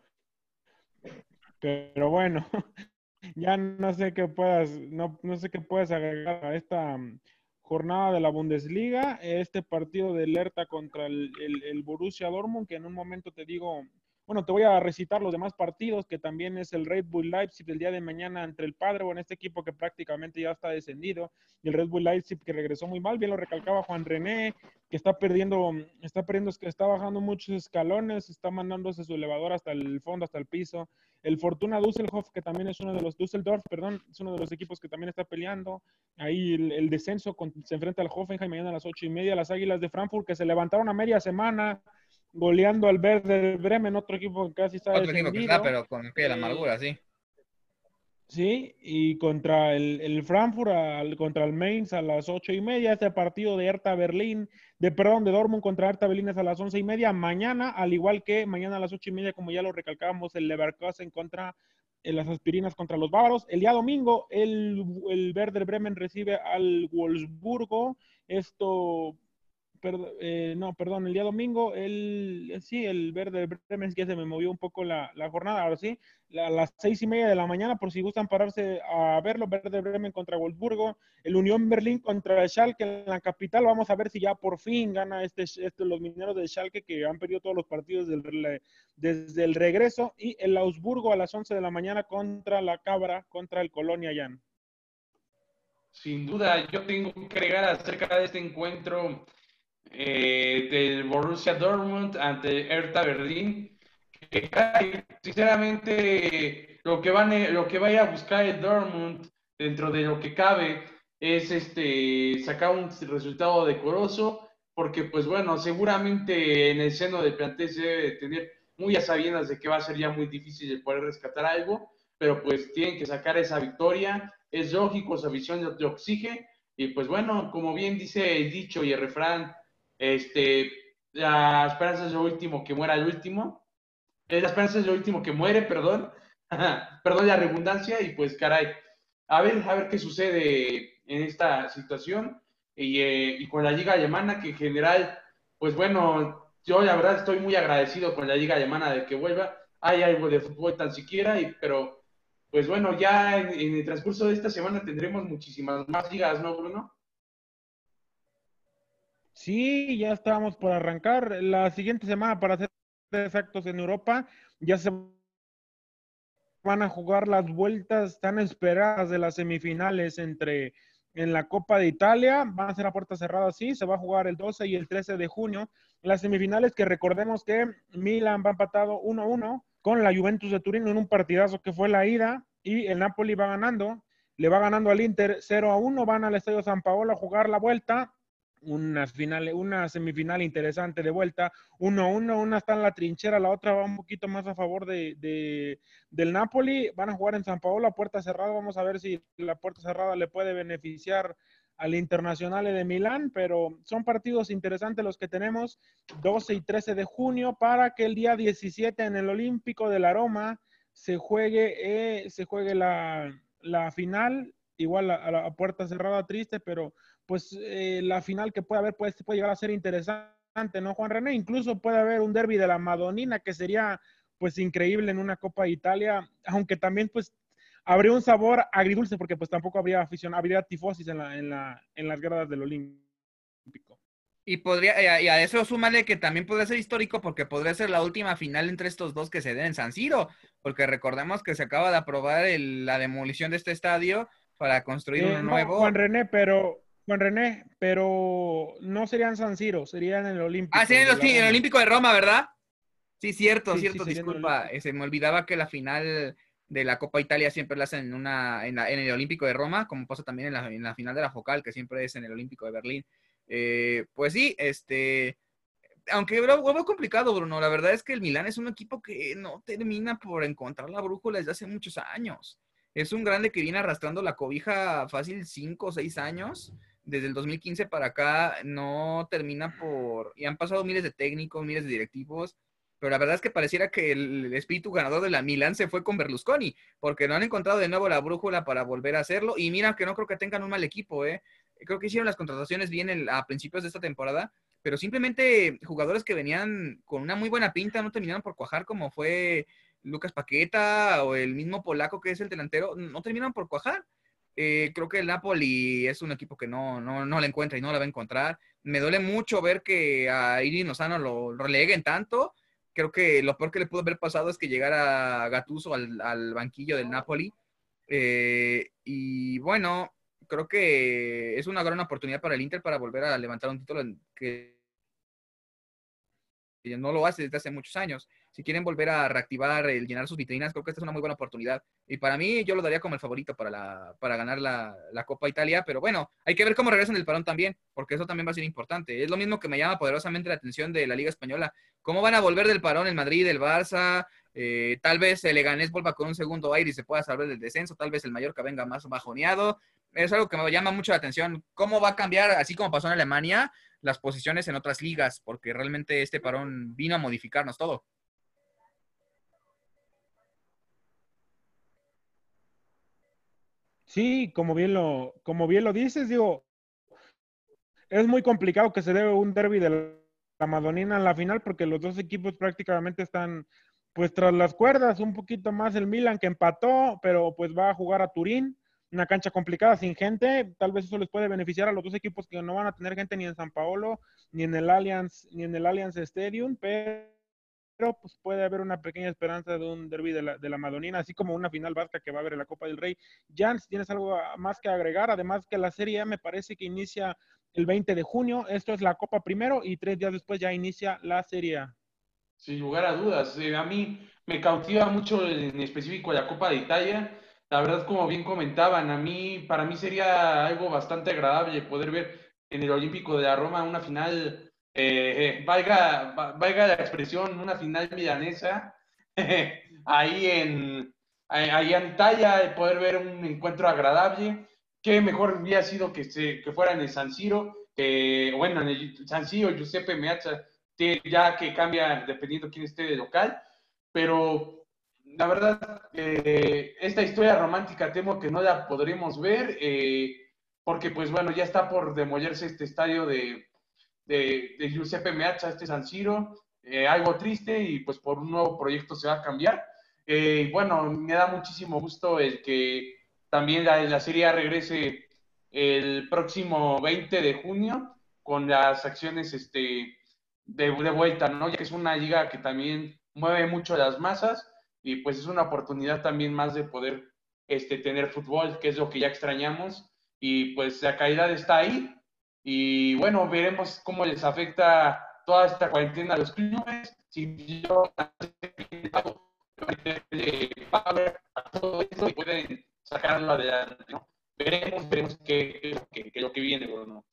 pero bueno, [LAUGHS] ya no sé qué puedas, no, no sé qué puedes agregar a esta mm, jornada de la Bundesliga, este partido de alerta contra el, el, el Borussia Dortmund, que en un momento te digo bueno, te voy a recitar los demás partidos, que también es el Red Bull Leipzig del día de mañana entre el padre, en este equipo que prácticamente ya está descendido, y el Red Bull Leipzig que regresó muy mal, bien lo recalcaba Juan René, que está perdiendo, está perdiendo, está bajando muchos escalones, está mandándose su elevador hasta el fondo, hasta el piso. El Fortuna Düsseldorf, que también es uno de los Düsseldorf, perdón, es uno de los equipos que también está peleando. Ahí el, descenso se enfrenta al Hoffenheim mañana a las ocho y media, las Águilas de Frankfurt, que se levantaron a media semana, goleando al Verde Bremen, otro equipo que casi está Otro equipo que está, pero con el pie de la amargura, sí. Sí, y contra el, el Frankfurt, al, contra el Mainz a las ocho y media, este partido de Hertha Berlín, de perdón, de Dortmund contra Hertha Berlín es a las once y media, mañana, al igual que mañana a las ocho y media, como ya lo recalcábamos, el Leverkusen contra en las aspirinas contra los bávaros. El día domingo, el, el Werder Bremen recibe al Wolfsburgo. Esto eh, no, perdón, el día domingo, el, sí, el verde Bremen, que se me movió un poco la, jornada, ahora sí, a las seis y media de la mañana, por si gustan pararse a verlo, verde Bremen contra Wolfsburgo, el Unión Berlín contra el Schalke en la capital, vamos a ver si ya por fin gana este, este los mineros de Schalke que han perdido todos los partidos desde el regreso, y el Augsburgo a las once de la mañana contra la Cabra, contra el Colonia Jan. Sin duda, yo tengo que agregar acerca de este encuentro eh, del Borussia Dortmund ante Hertha Berlín. Que, sinceramente, lo que, van, lo que vaya a buscar el Dortmund dentro de lo que cabe es este, sacar un resultado decoroso, porque pues bueno, seguramente en el seno del plantel se debe tener muy a sabiendas de que va a ser ya muy difícil de poder rescatar algo, pero pues tienen que sacar esa victoria, es lógico, esa visión de oxígeno, y pues bueno, como bien dice el dicho y el refrán, este, la esperanza es lo último que muera el último. La esperanza es lo último que muere, perdón. [LAUGHS] perdón la redundancia y pues caray. A ver, a ver qué sucede en esta situación y, eh, y, con la liga alemana que en general, pues bueno, yo la verdad estoy muy agradecido con la liga alemana de que vuelva. Hay algo de fútbol tan siquiera, y, pero pues bueno, ya en, en, el transcurso de esta semana tendremos muchísimas más ligas, ¿no, Bruno? Sí, ya estábamos por arrancar. La siguiente semana, para ser exactos, en Europa, ya se van a jugar las vueltas tan esperadas de las semifinales entre en la Copa de Italia. Van a ser a puerta cerrada, sí, se va a jugar el 12 y el 13 de junio. Las semifinales que recordemos que Milan va empatado 1-1 con la Juventus de Turín en un partidazo que fue la ida y el Napoli va ganando, le va ganando al Inter 0-1, van al Estadio San Paolo a jugar la vuelta una final, una semifinal interesante de vuelta, 1-1, una está en la trinchera, la otra va un poquito más a favor de, del Napoli, van a jugar en San Paolo a puerta cerrada, vamos a ver si la puerta cerrada le puede beneficiar al Internacional de Milán, pero son partidos interesantes los que tenemos 12 y 13 de junio para que el día 17 en el Olímpico de la Roma se juegue, eh, se juegue la, la final, igual a, la puerta cerrada triste, pero pues eh, la final que puede haber puede, puede llegar a ser interesante, ¿no, Juan René? Incluso puede haber un derby de la Madonina que sería pues increíble en una Copa de Italia, aunque también pues habría un sabor agridulce porque pues tampoco habría afición, habría tifosis en, la, en, la, en las gradas del Olímpico. Y podría, y a eso súmale que también podría ser histórico porque podría ser la última final entre estos dos que se den en San Siro, porque recordemos que se acaba de aprobar la demolición de este estadio para construir uno nuevo. Juan René, pero Juan René, pero no serían San Siro, serían en el Olímpico. Ah, serían en, el Olímpico de Roma, ¿verdad? Sí, cierto, cierto, disculpa. Eh, se me olvidaba que la final de la Copa Italia siempre la hacen en, una, en, el Olímpico de Roma, como pasa también en la, final de la Focal, que siempre es en el Olímpico de Berlín. Eh, pues sí, este, aunque vuelvo complicado, Bruno, la verdad es que el Milán es un equipo que no termina por encontrar la brújula desde hace muchos años. Es un grande que viene arrastrando la cobija fácil cinco o seis años desde el 2015 para acá no termina por... Y han pasado miles de técnicos, miles de directivos, pero la verdad es que pareciera que el espíritu ganador de la Milan se fue con Berlusconi, porque no han encontrado de nuevo la brújula para volver a hacerlo. Y mira que no creo que tengan un mal equipo, ¿eh? Creo que hicieron las contrataciones bien a principios de esta temporada, pero simplemente jugadores que venían con una muy buena pinta no terminaron por cuajar como fue Lucas Paqueta o el mismo polaco que es el delantero, no terminaron por cuajar. Eh, creo que el Napoli es un equipo que no, no, no le encuentra y no la va a encontrar. Me duele mucho ver que a Iris Lozano lo, releguen tanto. Creo que lo peor que le pudo haber pasado es que llegara Gattuso al, al banquillo del Napoli. Eh, y bueno, creo que es una gran oportunidad para el Inter para volver a levantar un título que no lo hace desde hace muchos años si quieren volver a reactivar el llenar sus vitrinas, creo que esta es una muy buena oportunidad. Y para mí, yo lo daría como el favorito para, la, para ganar la, la, Copa Italia, pero bueno, hay que ver cómo regresan el parón también, porque eso también va a ser importante. Es lo mismo que me llama poderosamente la atención de la Liga Española. ¿Cómo van a volver del parón el Madrid, el Barça? Eh, tal vez el Leganés vuelva con un segundo aire y se pueda salvar del descenso, tal vez el Mallorca venga más bajoneado. Es algo que me llama mucho la atención. ¿Cómo va a cambiar, así como pasó en Alemania, las posiciones en otras ligas? Porque realmente este parón vino a modificarnos todo. Sí, como bien lo, como bien lo dices, digo, es muy complicado que se dé un derby de la Madonina en la final porque los dos equipos prácticamente están pues tras las cuerdas, un poquito más el Milan que empató, pero pues va a jugar a Turín, una cancha complicada sin gente, tal vez eso les puede beneficiar a los dos equipos que no van a tener gente ni en San Paolo, ni en el Allianz, ni en el Allianz Stadium, pero pero pues puede haber una pequeña esperanza de un derby de la, Madonina, así como una final vasca que va a haber en la Copa del Rey. Jan, si tienes algo más que agregar, además que la Serie A me parece que inicia el 20 de junio, esto es la Copa primero y tres días después ya inicia la Serie A. Sin lugar a dudas, eh, a mí me cautiva mucho en específico la Copa de Italia. La verdad, como bien comentaban, a mí, para mí sería algo bastante agradable poder ver en el Olímpico de Roma una final eh, eh, valga, la expresión, una final milanesa, [LAUGHS] ahí en, ahí en Talla, poder ver un encuentro agradable. Qué mejor hubiera sido que, se, que fuera en el San Siro, que, bueno, en el San Siro, Giuseppe Meazza, ya que cambia dependiendo quién esté de local, pero la verdad, eh, esta historia romántica temo que no la podremos ver, porque pues bueno, ya está por demolerse este estadio de, de, de Giuseppe Meazza este San Siro, eh, algo triste y pues por un nuevo proyecto se va a cambiar. Eh, bueno, me da muchísimo gusto el que también la, la Serie regrese el próximo 20 de junio con las acciones este, de, de, vuelta, ¿no? Ya que es una liga que también mueve mucho las masas y pues es una oportunidad también más de poder este, tener fútbol, que es lo que ya extrañamos y pues la calidad está ahí y bueno, veremos cómo les afecta toda esta cuarentena a los clubes, si yo todo esto y pueden sacarlo adelante, ¿no? Veremos, veremos qué, qué, qué, lo que viene, Bruno.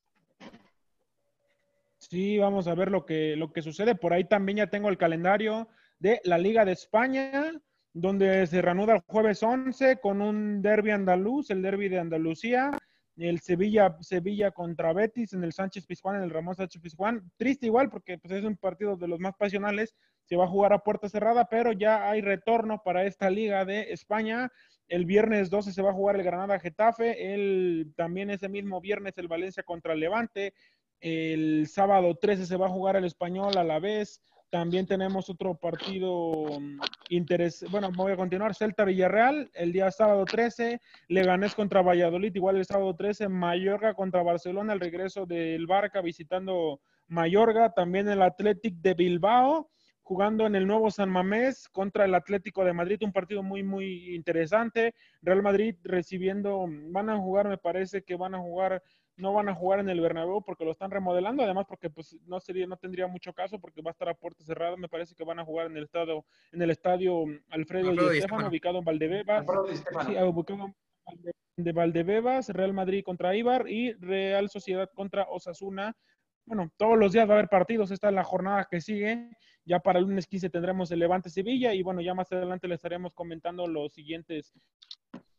Sí, vamos a ver lo que, lo que sucede. Por ahí también ya tengo el calendario de la Liga de España, donde se reanuda el jueves 11 con un derby andaluz, el derby de Andalucía, el Sevilla, Sevilla contra Betis en el Sánchez Pizjuán, en el Ramón Sánchez Pizjuán. Triste igual porque pues, es un partido de los más pasionales, se va a jugar a puerta cerrada, pero ya hay retorno para esta Liga de España. El viernes 12 se va a jugar el Granada Getafe, el, también ese mismo viernes el Valencia contra el Levante, el sábado 13 se va a jugar el Español a la vez, también tenemos otro partido mm, interés. Bueno, voy a continuar. Celta Villarreal, el día sábado 13. Leganés contra Valladolid, igual el sábado 13. Mallorca contra Barcelona, el regreso del Barca visitando Mallorca. También el Athletic de Bilbao, jugando en el nuevo San Mamés contra el Atlético de Madrid. Un partido muy, muy interesante. Real Madrid recibiendo, van a jugar, me parece que van a jugar no van a jugar en el Bernabéu porque lo están remodelando, además porque pues no sería, no tendría mucho caso porque va a estar a puerta cerrada, me parece que van a jugar en el estadio, en el estadio Alfredo, Alfredo y Estefano, ubicado en Valdebebas, sí, ubicado de Valdebebas, Real Madrid contra Ibar y Real Sociedad contra Osasuna. Bueno, todos los días va a haber partidos, esta es la jornada que sigue. Ya para el lunes 15 tendremos el Levante Sevilla y bueno, ya más adelante les estaremos comentando los siguientes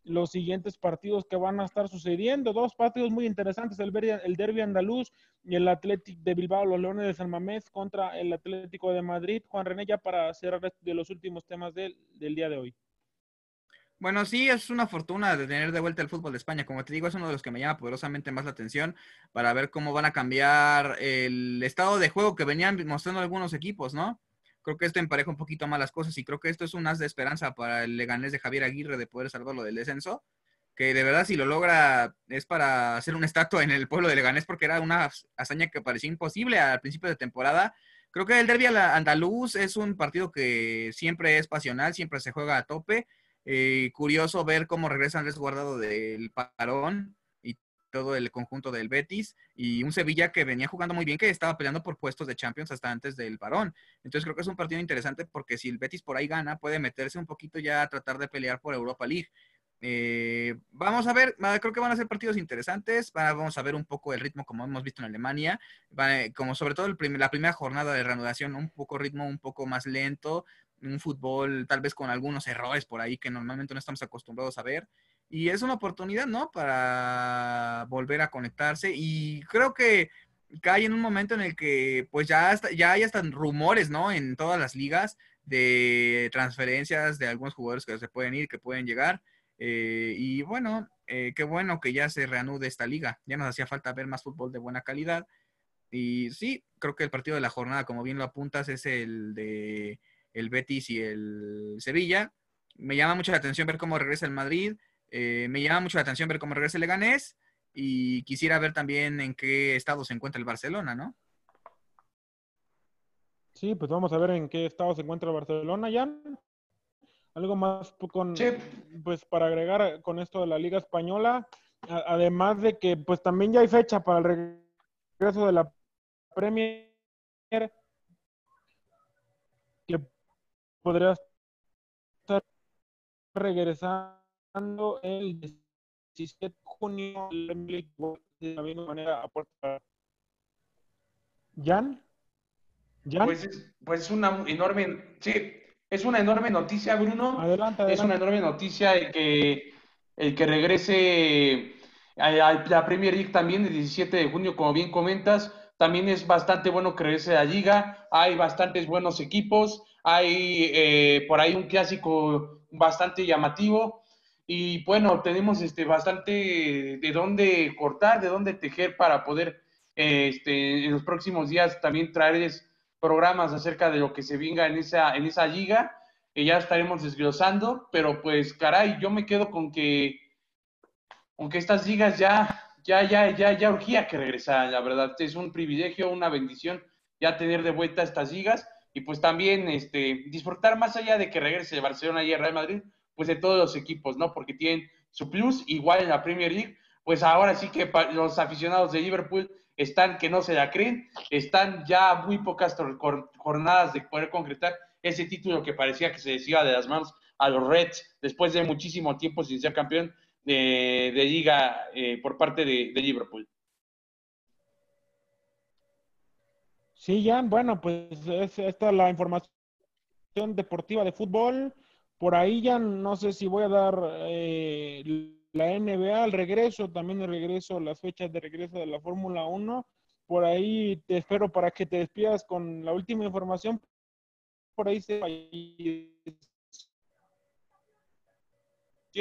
los siguientes partidos que van a estar sucediendo. Dos partidos muy interesantes, el, Derby andaluz y el Atlético de Bilbao, los Leones de San Mamés contra el Atlético de Madrid. Juan René, ya para cerrar de los últimos temas del, del día de hoy. Bueno, sí, es una fortuna de tener de vuelta el fútbol de España. Como te digo, es uno de los que me llama poderosamente más la atención para ver cómo van a cambiar el estado de juego que venían mostrando algunos equipos, ¿no? Creo que esto empareja un poquito más las cosas y creo que esto es un as de esperanza para el Leganés de Javier Aguirre de poder salvarlo del descenso. Que de verdad, si lo logra, es para hacer una estatua en el pueblo de Leganés porque era una hazaña que parecía imposible al principio de temporada. Creo que el derby andaluz es un partido que siempre es pasional, siempre se juega a tope. Eh, curioso ver cómo regresa Andrés Guardado del parón todo el conjunto del Betis y un Sevilla que venía jugando muy bien, que estaba peleando por puestos de Champions hasta antes del parón. Entonces creo que es un partido interesante porque si el Betis por ahí gana, puede meterse un poquito ya a tratar de pelear por Europa League. Eh, vamos a ver, creo que van a ser partidos interesantes. Vamos a ver un poco el ritmo como hemos visto en Alemania, como sobre todo el la primera jornada de reanudación, un poco ritmo un poco más lento, un fútbol tal vez con algunos errores por ahí que normalmente no estamos acostumbrados a ver. Y es una oportunidad, ¿no? Para volver a conectarse. Y creo que cae en un momento en el que pues ya, ya hay hasta rumores, ¿no? En todas las ligas de transferencias de algunos jugadores que se pueden ir, que pueden llegar. Eh, y bueno, eh, qué bueno que ya se reanude esta liga. Ya nos hacía falta ver más fútbol de buena calidad. Y sí, creo que el partido de la jornada, como bien lo apuntas, es el de el Betis y el Sevilla. Me llama mucho la atención ver cómo regresa el Madrid. Eh, me llama mucho la atención ver cómo regresa el Leganés y quisiera ver también en qué estado se encuentra el Barcelona, ¿no? Sí, pues vamos a ver en qué estado se encuentra el Barcelona, ya. Algo más con, pues para agregar con esto de la Liga Española, además de que pues también ya hay fecha para el regreso de la Premier que podría estar regresando el 17 de junio de la misma manera a Puerto ¿Jan? ¿Jan? Pues es, pues una enorme, sí, es una enorme noticia, Bruno. Adelante, Es una enorme noticia el que, el que regrese a, la Premier League también el 17 de junio, como bien comentas. También es bastante bueno que regrese a la liga. Hay bastantes buenos equipos. Hay eh, por ahí un clásico bastante llamativo. Y bueno, tenemos este, bastante de dónde cortar, de dónde tejer para poder este, en los próximos días también traerles programas acerca de lo que se venga en esa, en esa liga, que ya estaremos desglosando, pero pues caray, yo me quedo con que, aunque estas ligas ya, ya, ya, ya, ya urgía que regresaran, la verdad, es un privilegio, una bendición ya tener de vuelta estas ligas y pues también este, disfrutar más allá de que regrese Barcelona y Real Madrid, pues de todos los equipos, ¿no? Porque tienen su plus, igual en la Premier League, pues ahora sí que los aficionados de Liverpool están que no se la creen, están ya muy pocas jornadas de poder concretar ese título que parecía que se decía de las manos a los Reds después de muchísimo tiempo sin ser campeón de, liga eh, por parte de, Liverpool. Sí, Jan, bueno, pues esta es la información deportiva de fútbol. Por ahí ya no sé si voy a dar eh, la NBA al regreso, también el regreso, las fechas de regreso de la Fórmula 1. Por ahí te espero para que te despidas con la última información. Por ahí se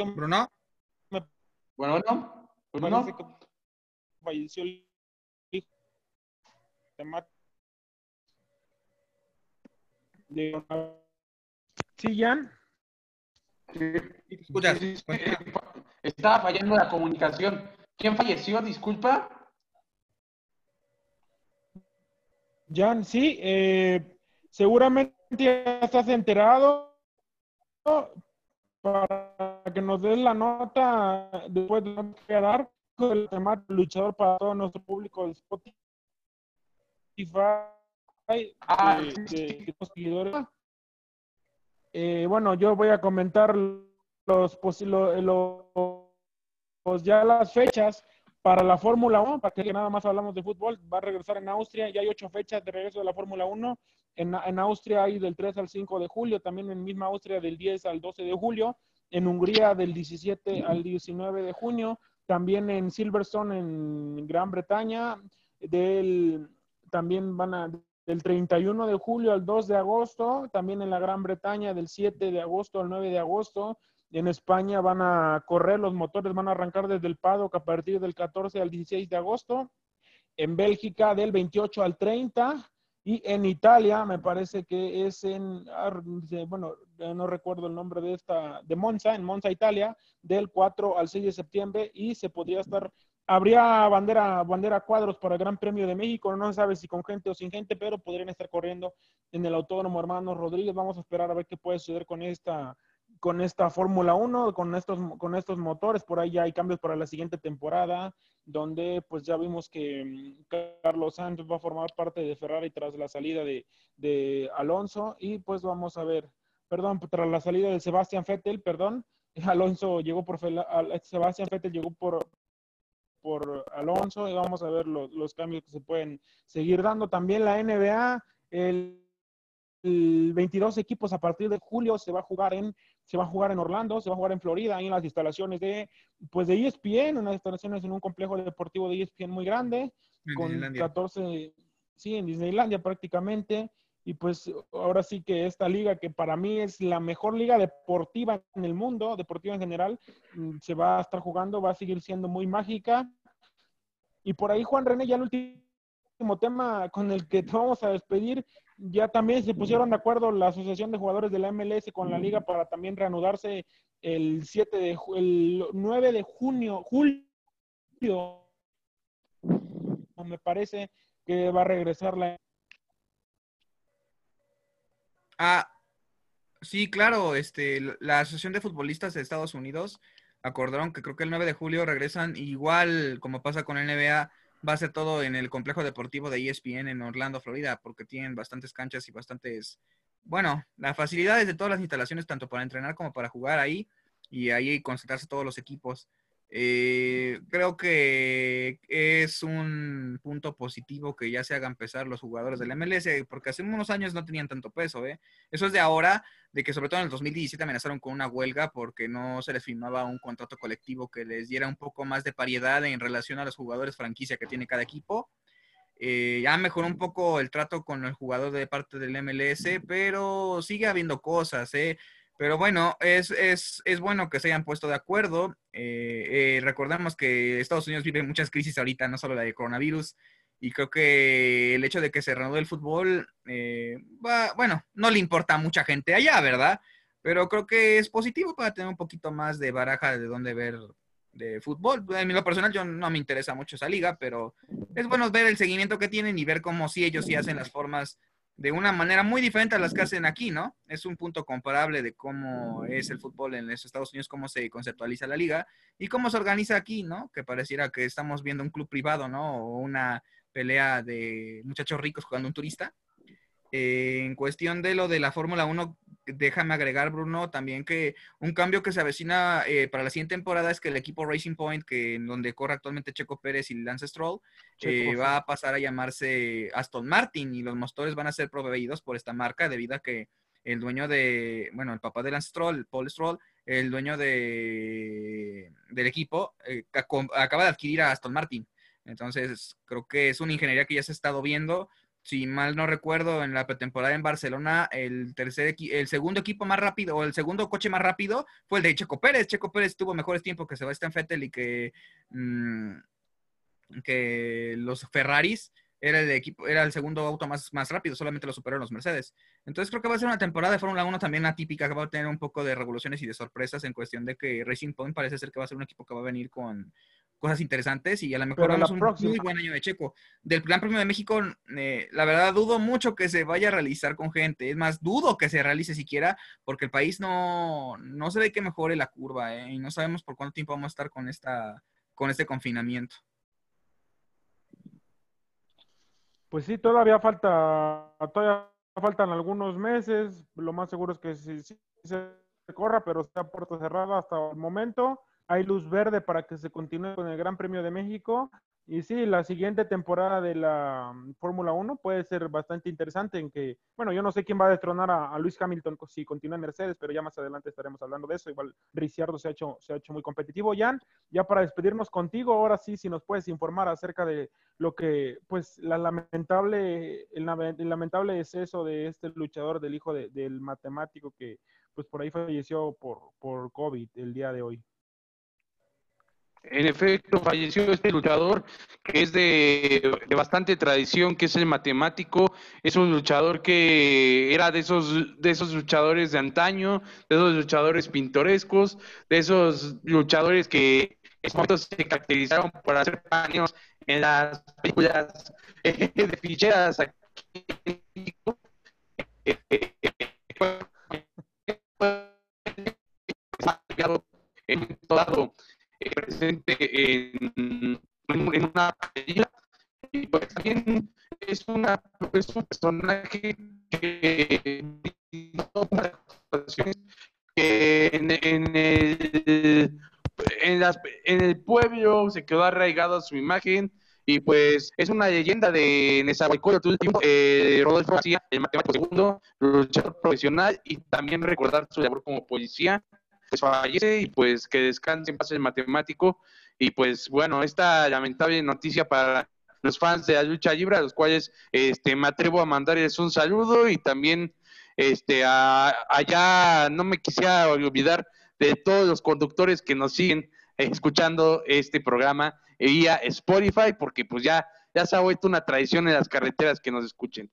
Bruno. Bueno, no. Bruno. Falleció el hijo de Sí, Jan. Escuchas. Estaba fallando la comunicación. ¿Quién falleció? Disculpa. Jan, sí, eh, seguramente ya estás enterado para que nos des la nota después de dar el tema luchador para todo nuestro público de Spotify. Ah, de, seguidores. Eh, bueno, yo voy a comentar los, los, ya las fechas para la Fórmula 1, para que nada más hablamos de fútbol, va a regresar en Austria, ya hay ocho fechas de regreso de la Fórmula 1, en, en, Austria hay del 3 al 5 de julio, también en misma Austria del 10 al 12 de julio, en Hungría del 17 al 19 de junio, también en Silverstone en Gran Bretaña, del, también van a del 31 de julio al 2 de agosto, también en la Gran Bretaña del 7 de agosto al 9 de agosto, en España van a correr, los motores van a arrancar desde el paddock a partir del 14 al 16 de agosto. En Bélgica del 28 al 30. Y en Italia, me parece que es en, ah, bueno, no recuerdo el nombre de esta, de Monza, en Monza, Italia, del 4 al 6 de septiembre. Y se podría estar, habría bandera, bandera cuadros para el Gran Premio de México. No se sabe si con gente o sin gente, pero podrían estar corriendo en el Autódromo Hermano Rodríguez. Vamos a esperar a ver qué puede suceder con esta con esta Fórmula 1, con estos, con estos motores. Por ahí ya hay cambios para la siguiente temporada, donde pues ya vimos que mm, Carlos Santos va a formar parte de Ferrari tras la salida de, Alonso. Y pues vamos a ver, perdón, tras la salida de Sebastián Vettel, perdón, [LAUGHS] Alonso llegó por, Sebastián Vettel llegó por, por Alonso y vamos a ver los, los cambios que se pueden seguir dando. También la NBA, el 22 equipos a partir de julio se va a jugar en se va a jugar en Orlando, se va a jugar en Florida, ahí en las instalaciones de pues de ESPN, unas instalaciones en un complejo deportivo de ESPN muy grande con 14 sí, en Disneylandia prácticamente y pues ahora sí que esta liga que para mí es la mejor liga deportiva en el mundo, deportiva en general, mm, se va a estar jugando, va a seguir siendo muy mágica. Y por ahí Juan René ya el último tema con el que te vamos a despedir ya también se pusieron de acuerdo la Asociación de Jugadores de la MLS con la liga para también reanudarse el 7 de el 9 de junio, julio, me parece que va a regresar la Ah, sí, claro, este la Asociación de Futbolistas de Estados Unidos acordaron que creo que el 9 de julio regresan igual como pasa con NBA va a ser todo en el complejo deportivo de ESPN en Orlando, Florida, porque tienen bastantes canchas y bastantes, bueno, las facilidades de todas las instalaciones, tanto para entrenar como para jugar ahí y ahí concentrarse todos los equipos. Eh, creo que es un punto positivo que ya se hagan pesar los jugadores del MLS, porque hace unos años no tenían tanto peso. ¿eh? Eso es de ahora, de que sobre todo en el 2017 amenazaron con una huelga porque no se les firmaba un contrato colectivo que les diera un poco más de pariedad en relación a los jugadores franquicia que tiene cada equipo. Eh, ya mejoró un poco el trato con el jugador de parte del MLS, pero sigue habiendo cosas. ¿eh? Pero bueno, es, es, es, bueno que se hayan puesto de acuerdo. Eh, eh, recordemos que Estados Unidos vive muchas crisis ahorita, no solo la de coronavirus, y creo que el hecho de que se reanude el fútbol, eh, va, bueno, no le importa a mucha gente allá, ¿verdad? Pero creo que es positivo para tener un poquito más de baraja de dónde ver de fútbol. En lo personal yo no me interesa mucho esa liga, pero es bueno ver el seguimiento que tienen y ver cómo si ellos sí hacen las formas de una manera muy diferente a las que hacen aquí, ¿no? Es un punto comparable de cómo es el fútbol en los Estados Unidos, cómo se conceptualiza la liga y cómo se organiza aquí, ¿no? Que pareciera que estamos viendo un club privado, ¿no? O una pelea de muchachos ricos jugando un turista. Eh, en cuestión de lo de la Fórmula 1, déjame agregar, Bruno, también que un cambio que se avecina eh, para la siguiente temporada es que el equipo Racing Point, que en donde corre actualmente Checo Pérez y Lance Stroll, eh, va a pasar a llamarse Aston Martin y los motores van a ser proveídos por esta marca debido a que el dueño de, bueno, el papá de Lance Stroll, Paul Stroll, el dueño de, del equipo, eh, acaba de adquirir a Aston Martin. Entonces, creo que es una ingeniería que ya se ha estado viendo si mal no recuerdo, en la pretemporada en Barcelona, el tercer el segundo equipo más rápido o el segundo coche más rápido fue el de Checo Pérez. Checo Pérez tuvo mejores tiempos que Sebastián Vettel y que, mm, que los Ferraris era el equipo, era el segundo auto más, más rápido, solamente lo superaron los Mercedes. Entonces creo que va a ser una temporada de Fórmula 1 también atípica, que va a tener un poco de revoluciones y de sorpresas en cuestión de que Racing Point parece ser que va a ser un equipo que va a venir con cosas interesantes y a lo mejor vamos un muy buen año de Checo. Del Gran Premio de México, eh, la verdad dudo mucho que se vaya a realizar con gente. Es más, dudo que se realice siquiera porque el país no, no se ve que mejore la curva eh, y no sabemos por cuánto tiempo vamos a estar con, esta, con este confinamiento. Pues sí, todavía falta, todavía faltan algunos meses. Lo más seguro es que sí, sí se corra, pero está puerta cerrada hasta el momento hay luz verde para que se continúe con el Gran Premio de México. Y sí, la siguiente temporada de la mm, Fórmula 1 puede ser bastante interesante en que, bueno, yo no sé quién va a destronar a, Luis Hamilton si continúa en Mercedes, pero ya más adelante estaremos hablando de eso. Igual Ricciardo se ha hecho, se ha hecho muy competitivo. Jan, ya para despedirnos contigo, ahora sí, si nos puedes informar acerca de lo que, pues, la lamentable, el, lamentable deceso de este luchador, del hijo del matemático que, pues, por ahí falleció por, por COVID el día de hoy. En efecto, falleció este luchador que es de, bastante tradición, que es el matemático. Es un luchador que era de esos, de esos luchadores de antaño, de esos luchadores pintorescos, de esos luchadores que en se caracterizaron por hacer paños en las películas de ficheras aquí en México. en todo eh, en, una película. Y pues también es, una, es un personaje que, en, el, en, las, en el pueblo se quedó arraigado su imagen. Y pues es una leyenda de Nezahualcóyotl, eh, Rodolfo García, el matemático segundo, luchador profesional y también recordar su labor como policía pues fallece y pues que descanse en paz el matemático. Y pues bueno, esta lamentable noticia para los fans de la lucha libre, a los cuales este, me atrevo a mandarles un saludo y también este, allá no me quisiera olvidar de todos los conductores que nos siguen escuchando este programa vía Spotify, porque pues ya, ya se ha vuelto una tradición en las carreteras que nos escuchen.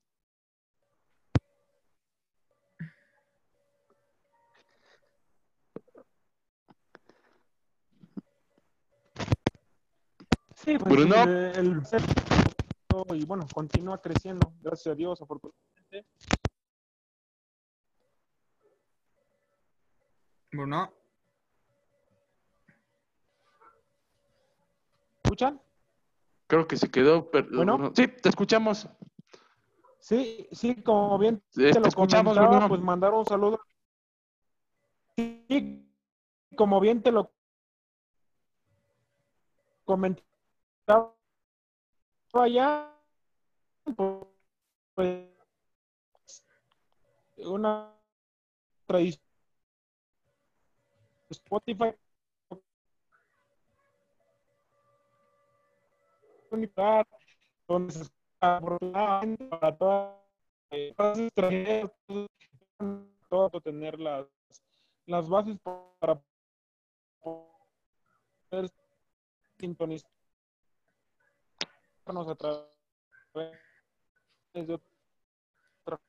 Sí, pues Bruno. El, y bueno, continúa creciendo, gracias a Dios, afortunadamente. Bruno. ¿Escuchan? Creo que se quedó. Pero, bueno, sí, te escuchamos. Sí, sí, como bien te, lo escuchamos, comentaba, pues mandar un saludo. Sí, como bien te lo comenté allá, pues, una tradición Spotify donde se para todas todo tener las las bases para poder sintonizar a través de otra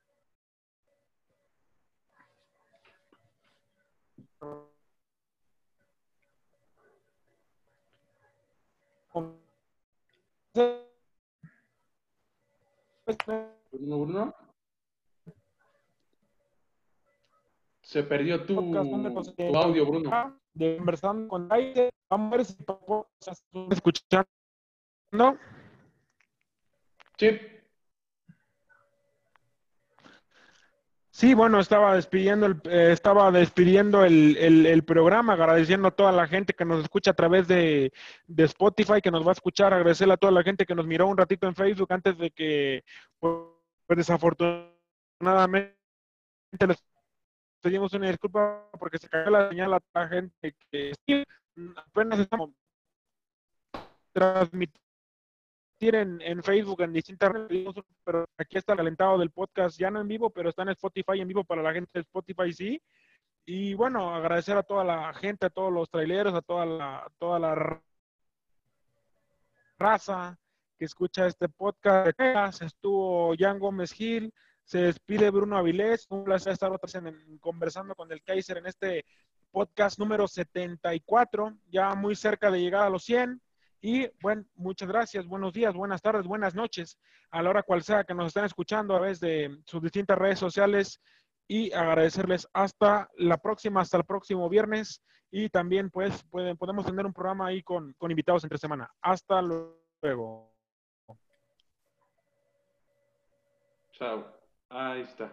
Bruno, Bruno. Se perdió tu, tu audio, Bruno. De conversando con aire. Vamos a ver si están escuchando. Sí. Sí, bueno, estaba despidiendo el, eh, estaba despidiendo el, el, programa, agradeciendo a toda la gente que nos escucha a través de, de, Spotify, que nos va a escuchar, agradecerle a toda la gente que nos miró un ratito en Facebook antes de que, pues, desafortunadamente, les pedimos una disculpa porque se cayó la señal a la gente que apenas estamos transmitiendo en, en, Facebook, en distintas redes, pero aquí está el alentado del podcast, ya no en vivo, pero está en Spotify en vivo para la gente de Spotify, sí. Y bueno, agradecer a toda la gente, a todos los traileros, a toda la, toda la raza que escucha este podcast. Estuvo Jan Gómez Gil, se despide Bruno Avilés. Un placer estar otra vez en, conversando con el Kaiser en este podcast número 74, ya muy cerca de llegar a los 100. Y bueno, muchas gracias, buenos días, buenas tardes, buenas noches, a la hora cual sea que nos estén escuchando a través de sus distintas redes sociales y agradecerles hasta la próxima, hasta el próximo viernes y también pues pueden, podemos tener un programa ahí con, con invitados entre semana. Hasta luego. Chao. Ahí está.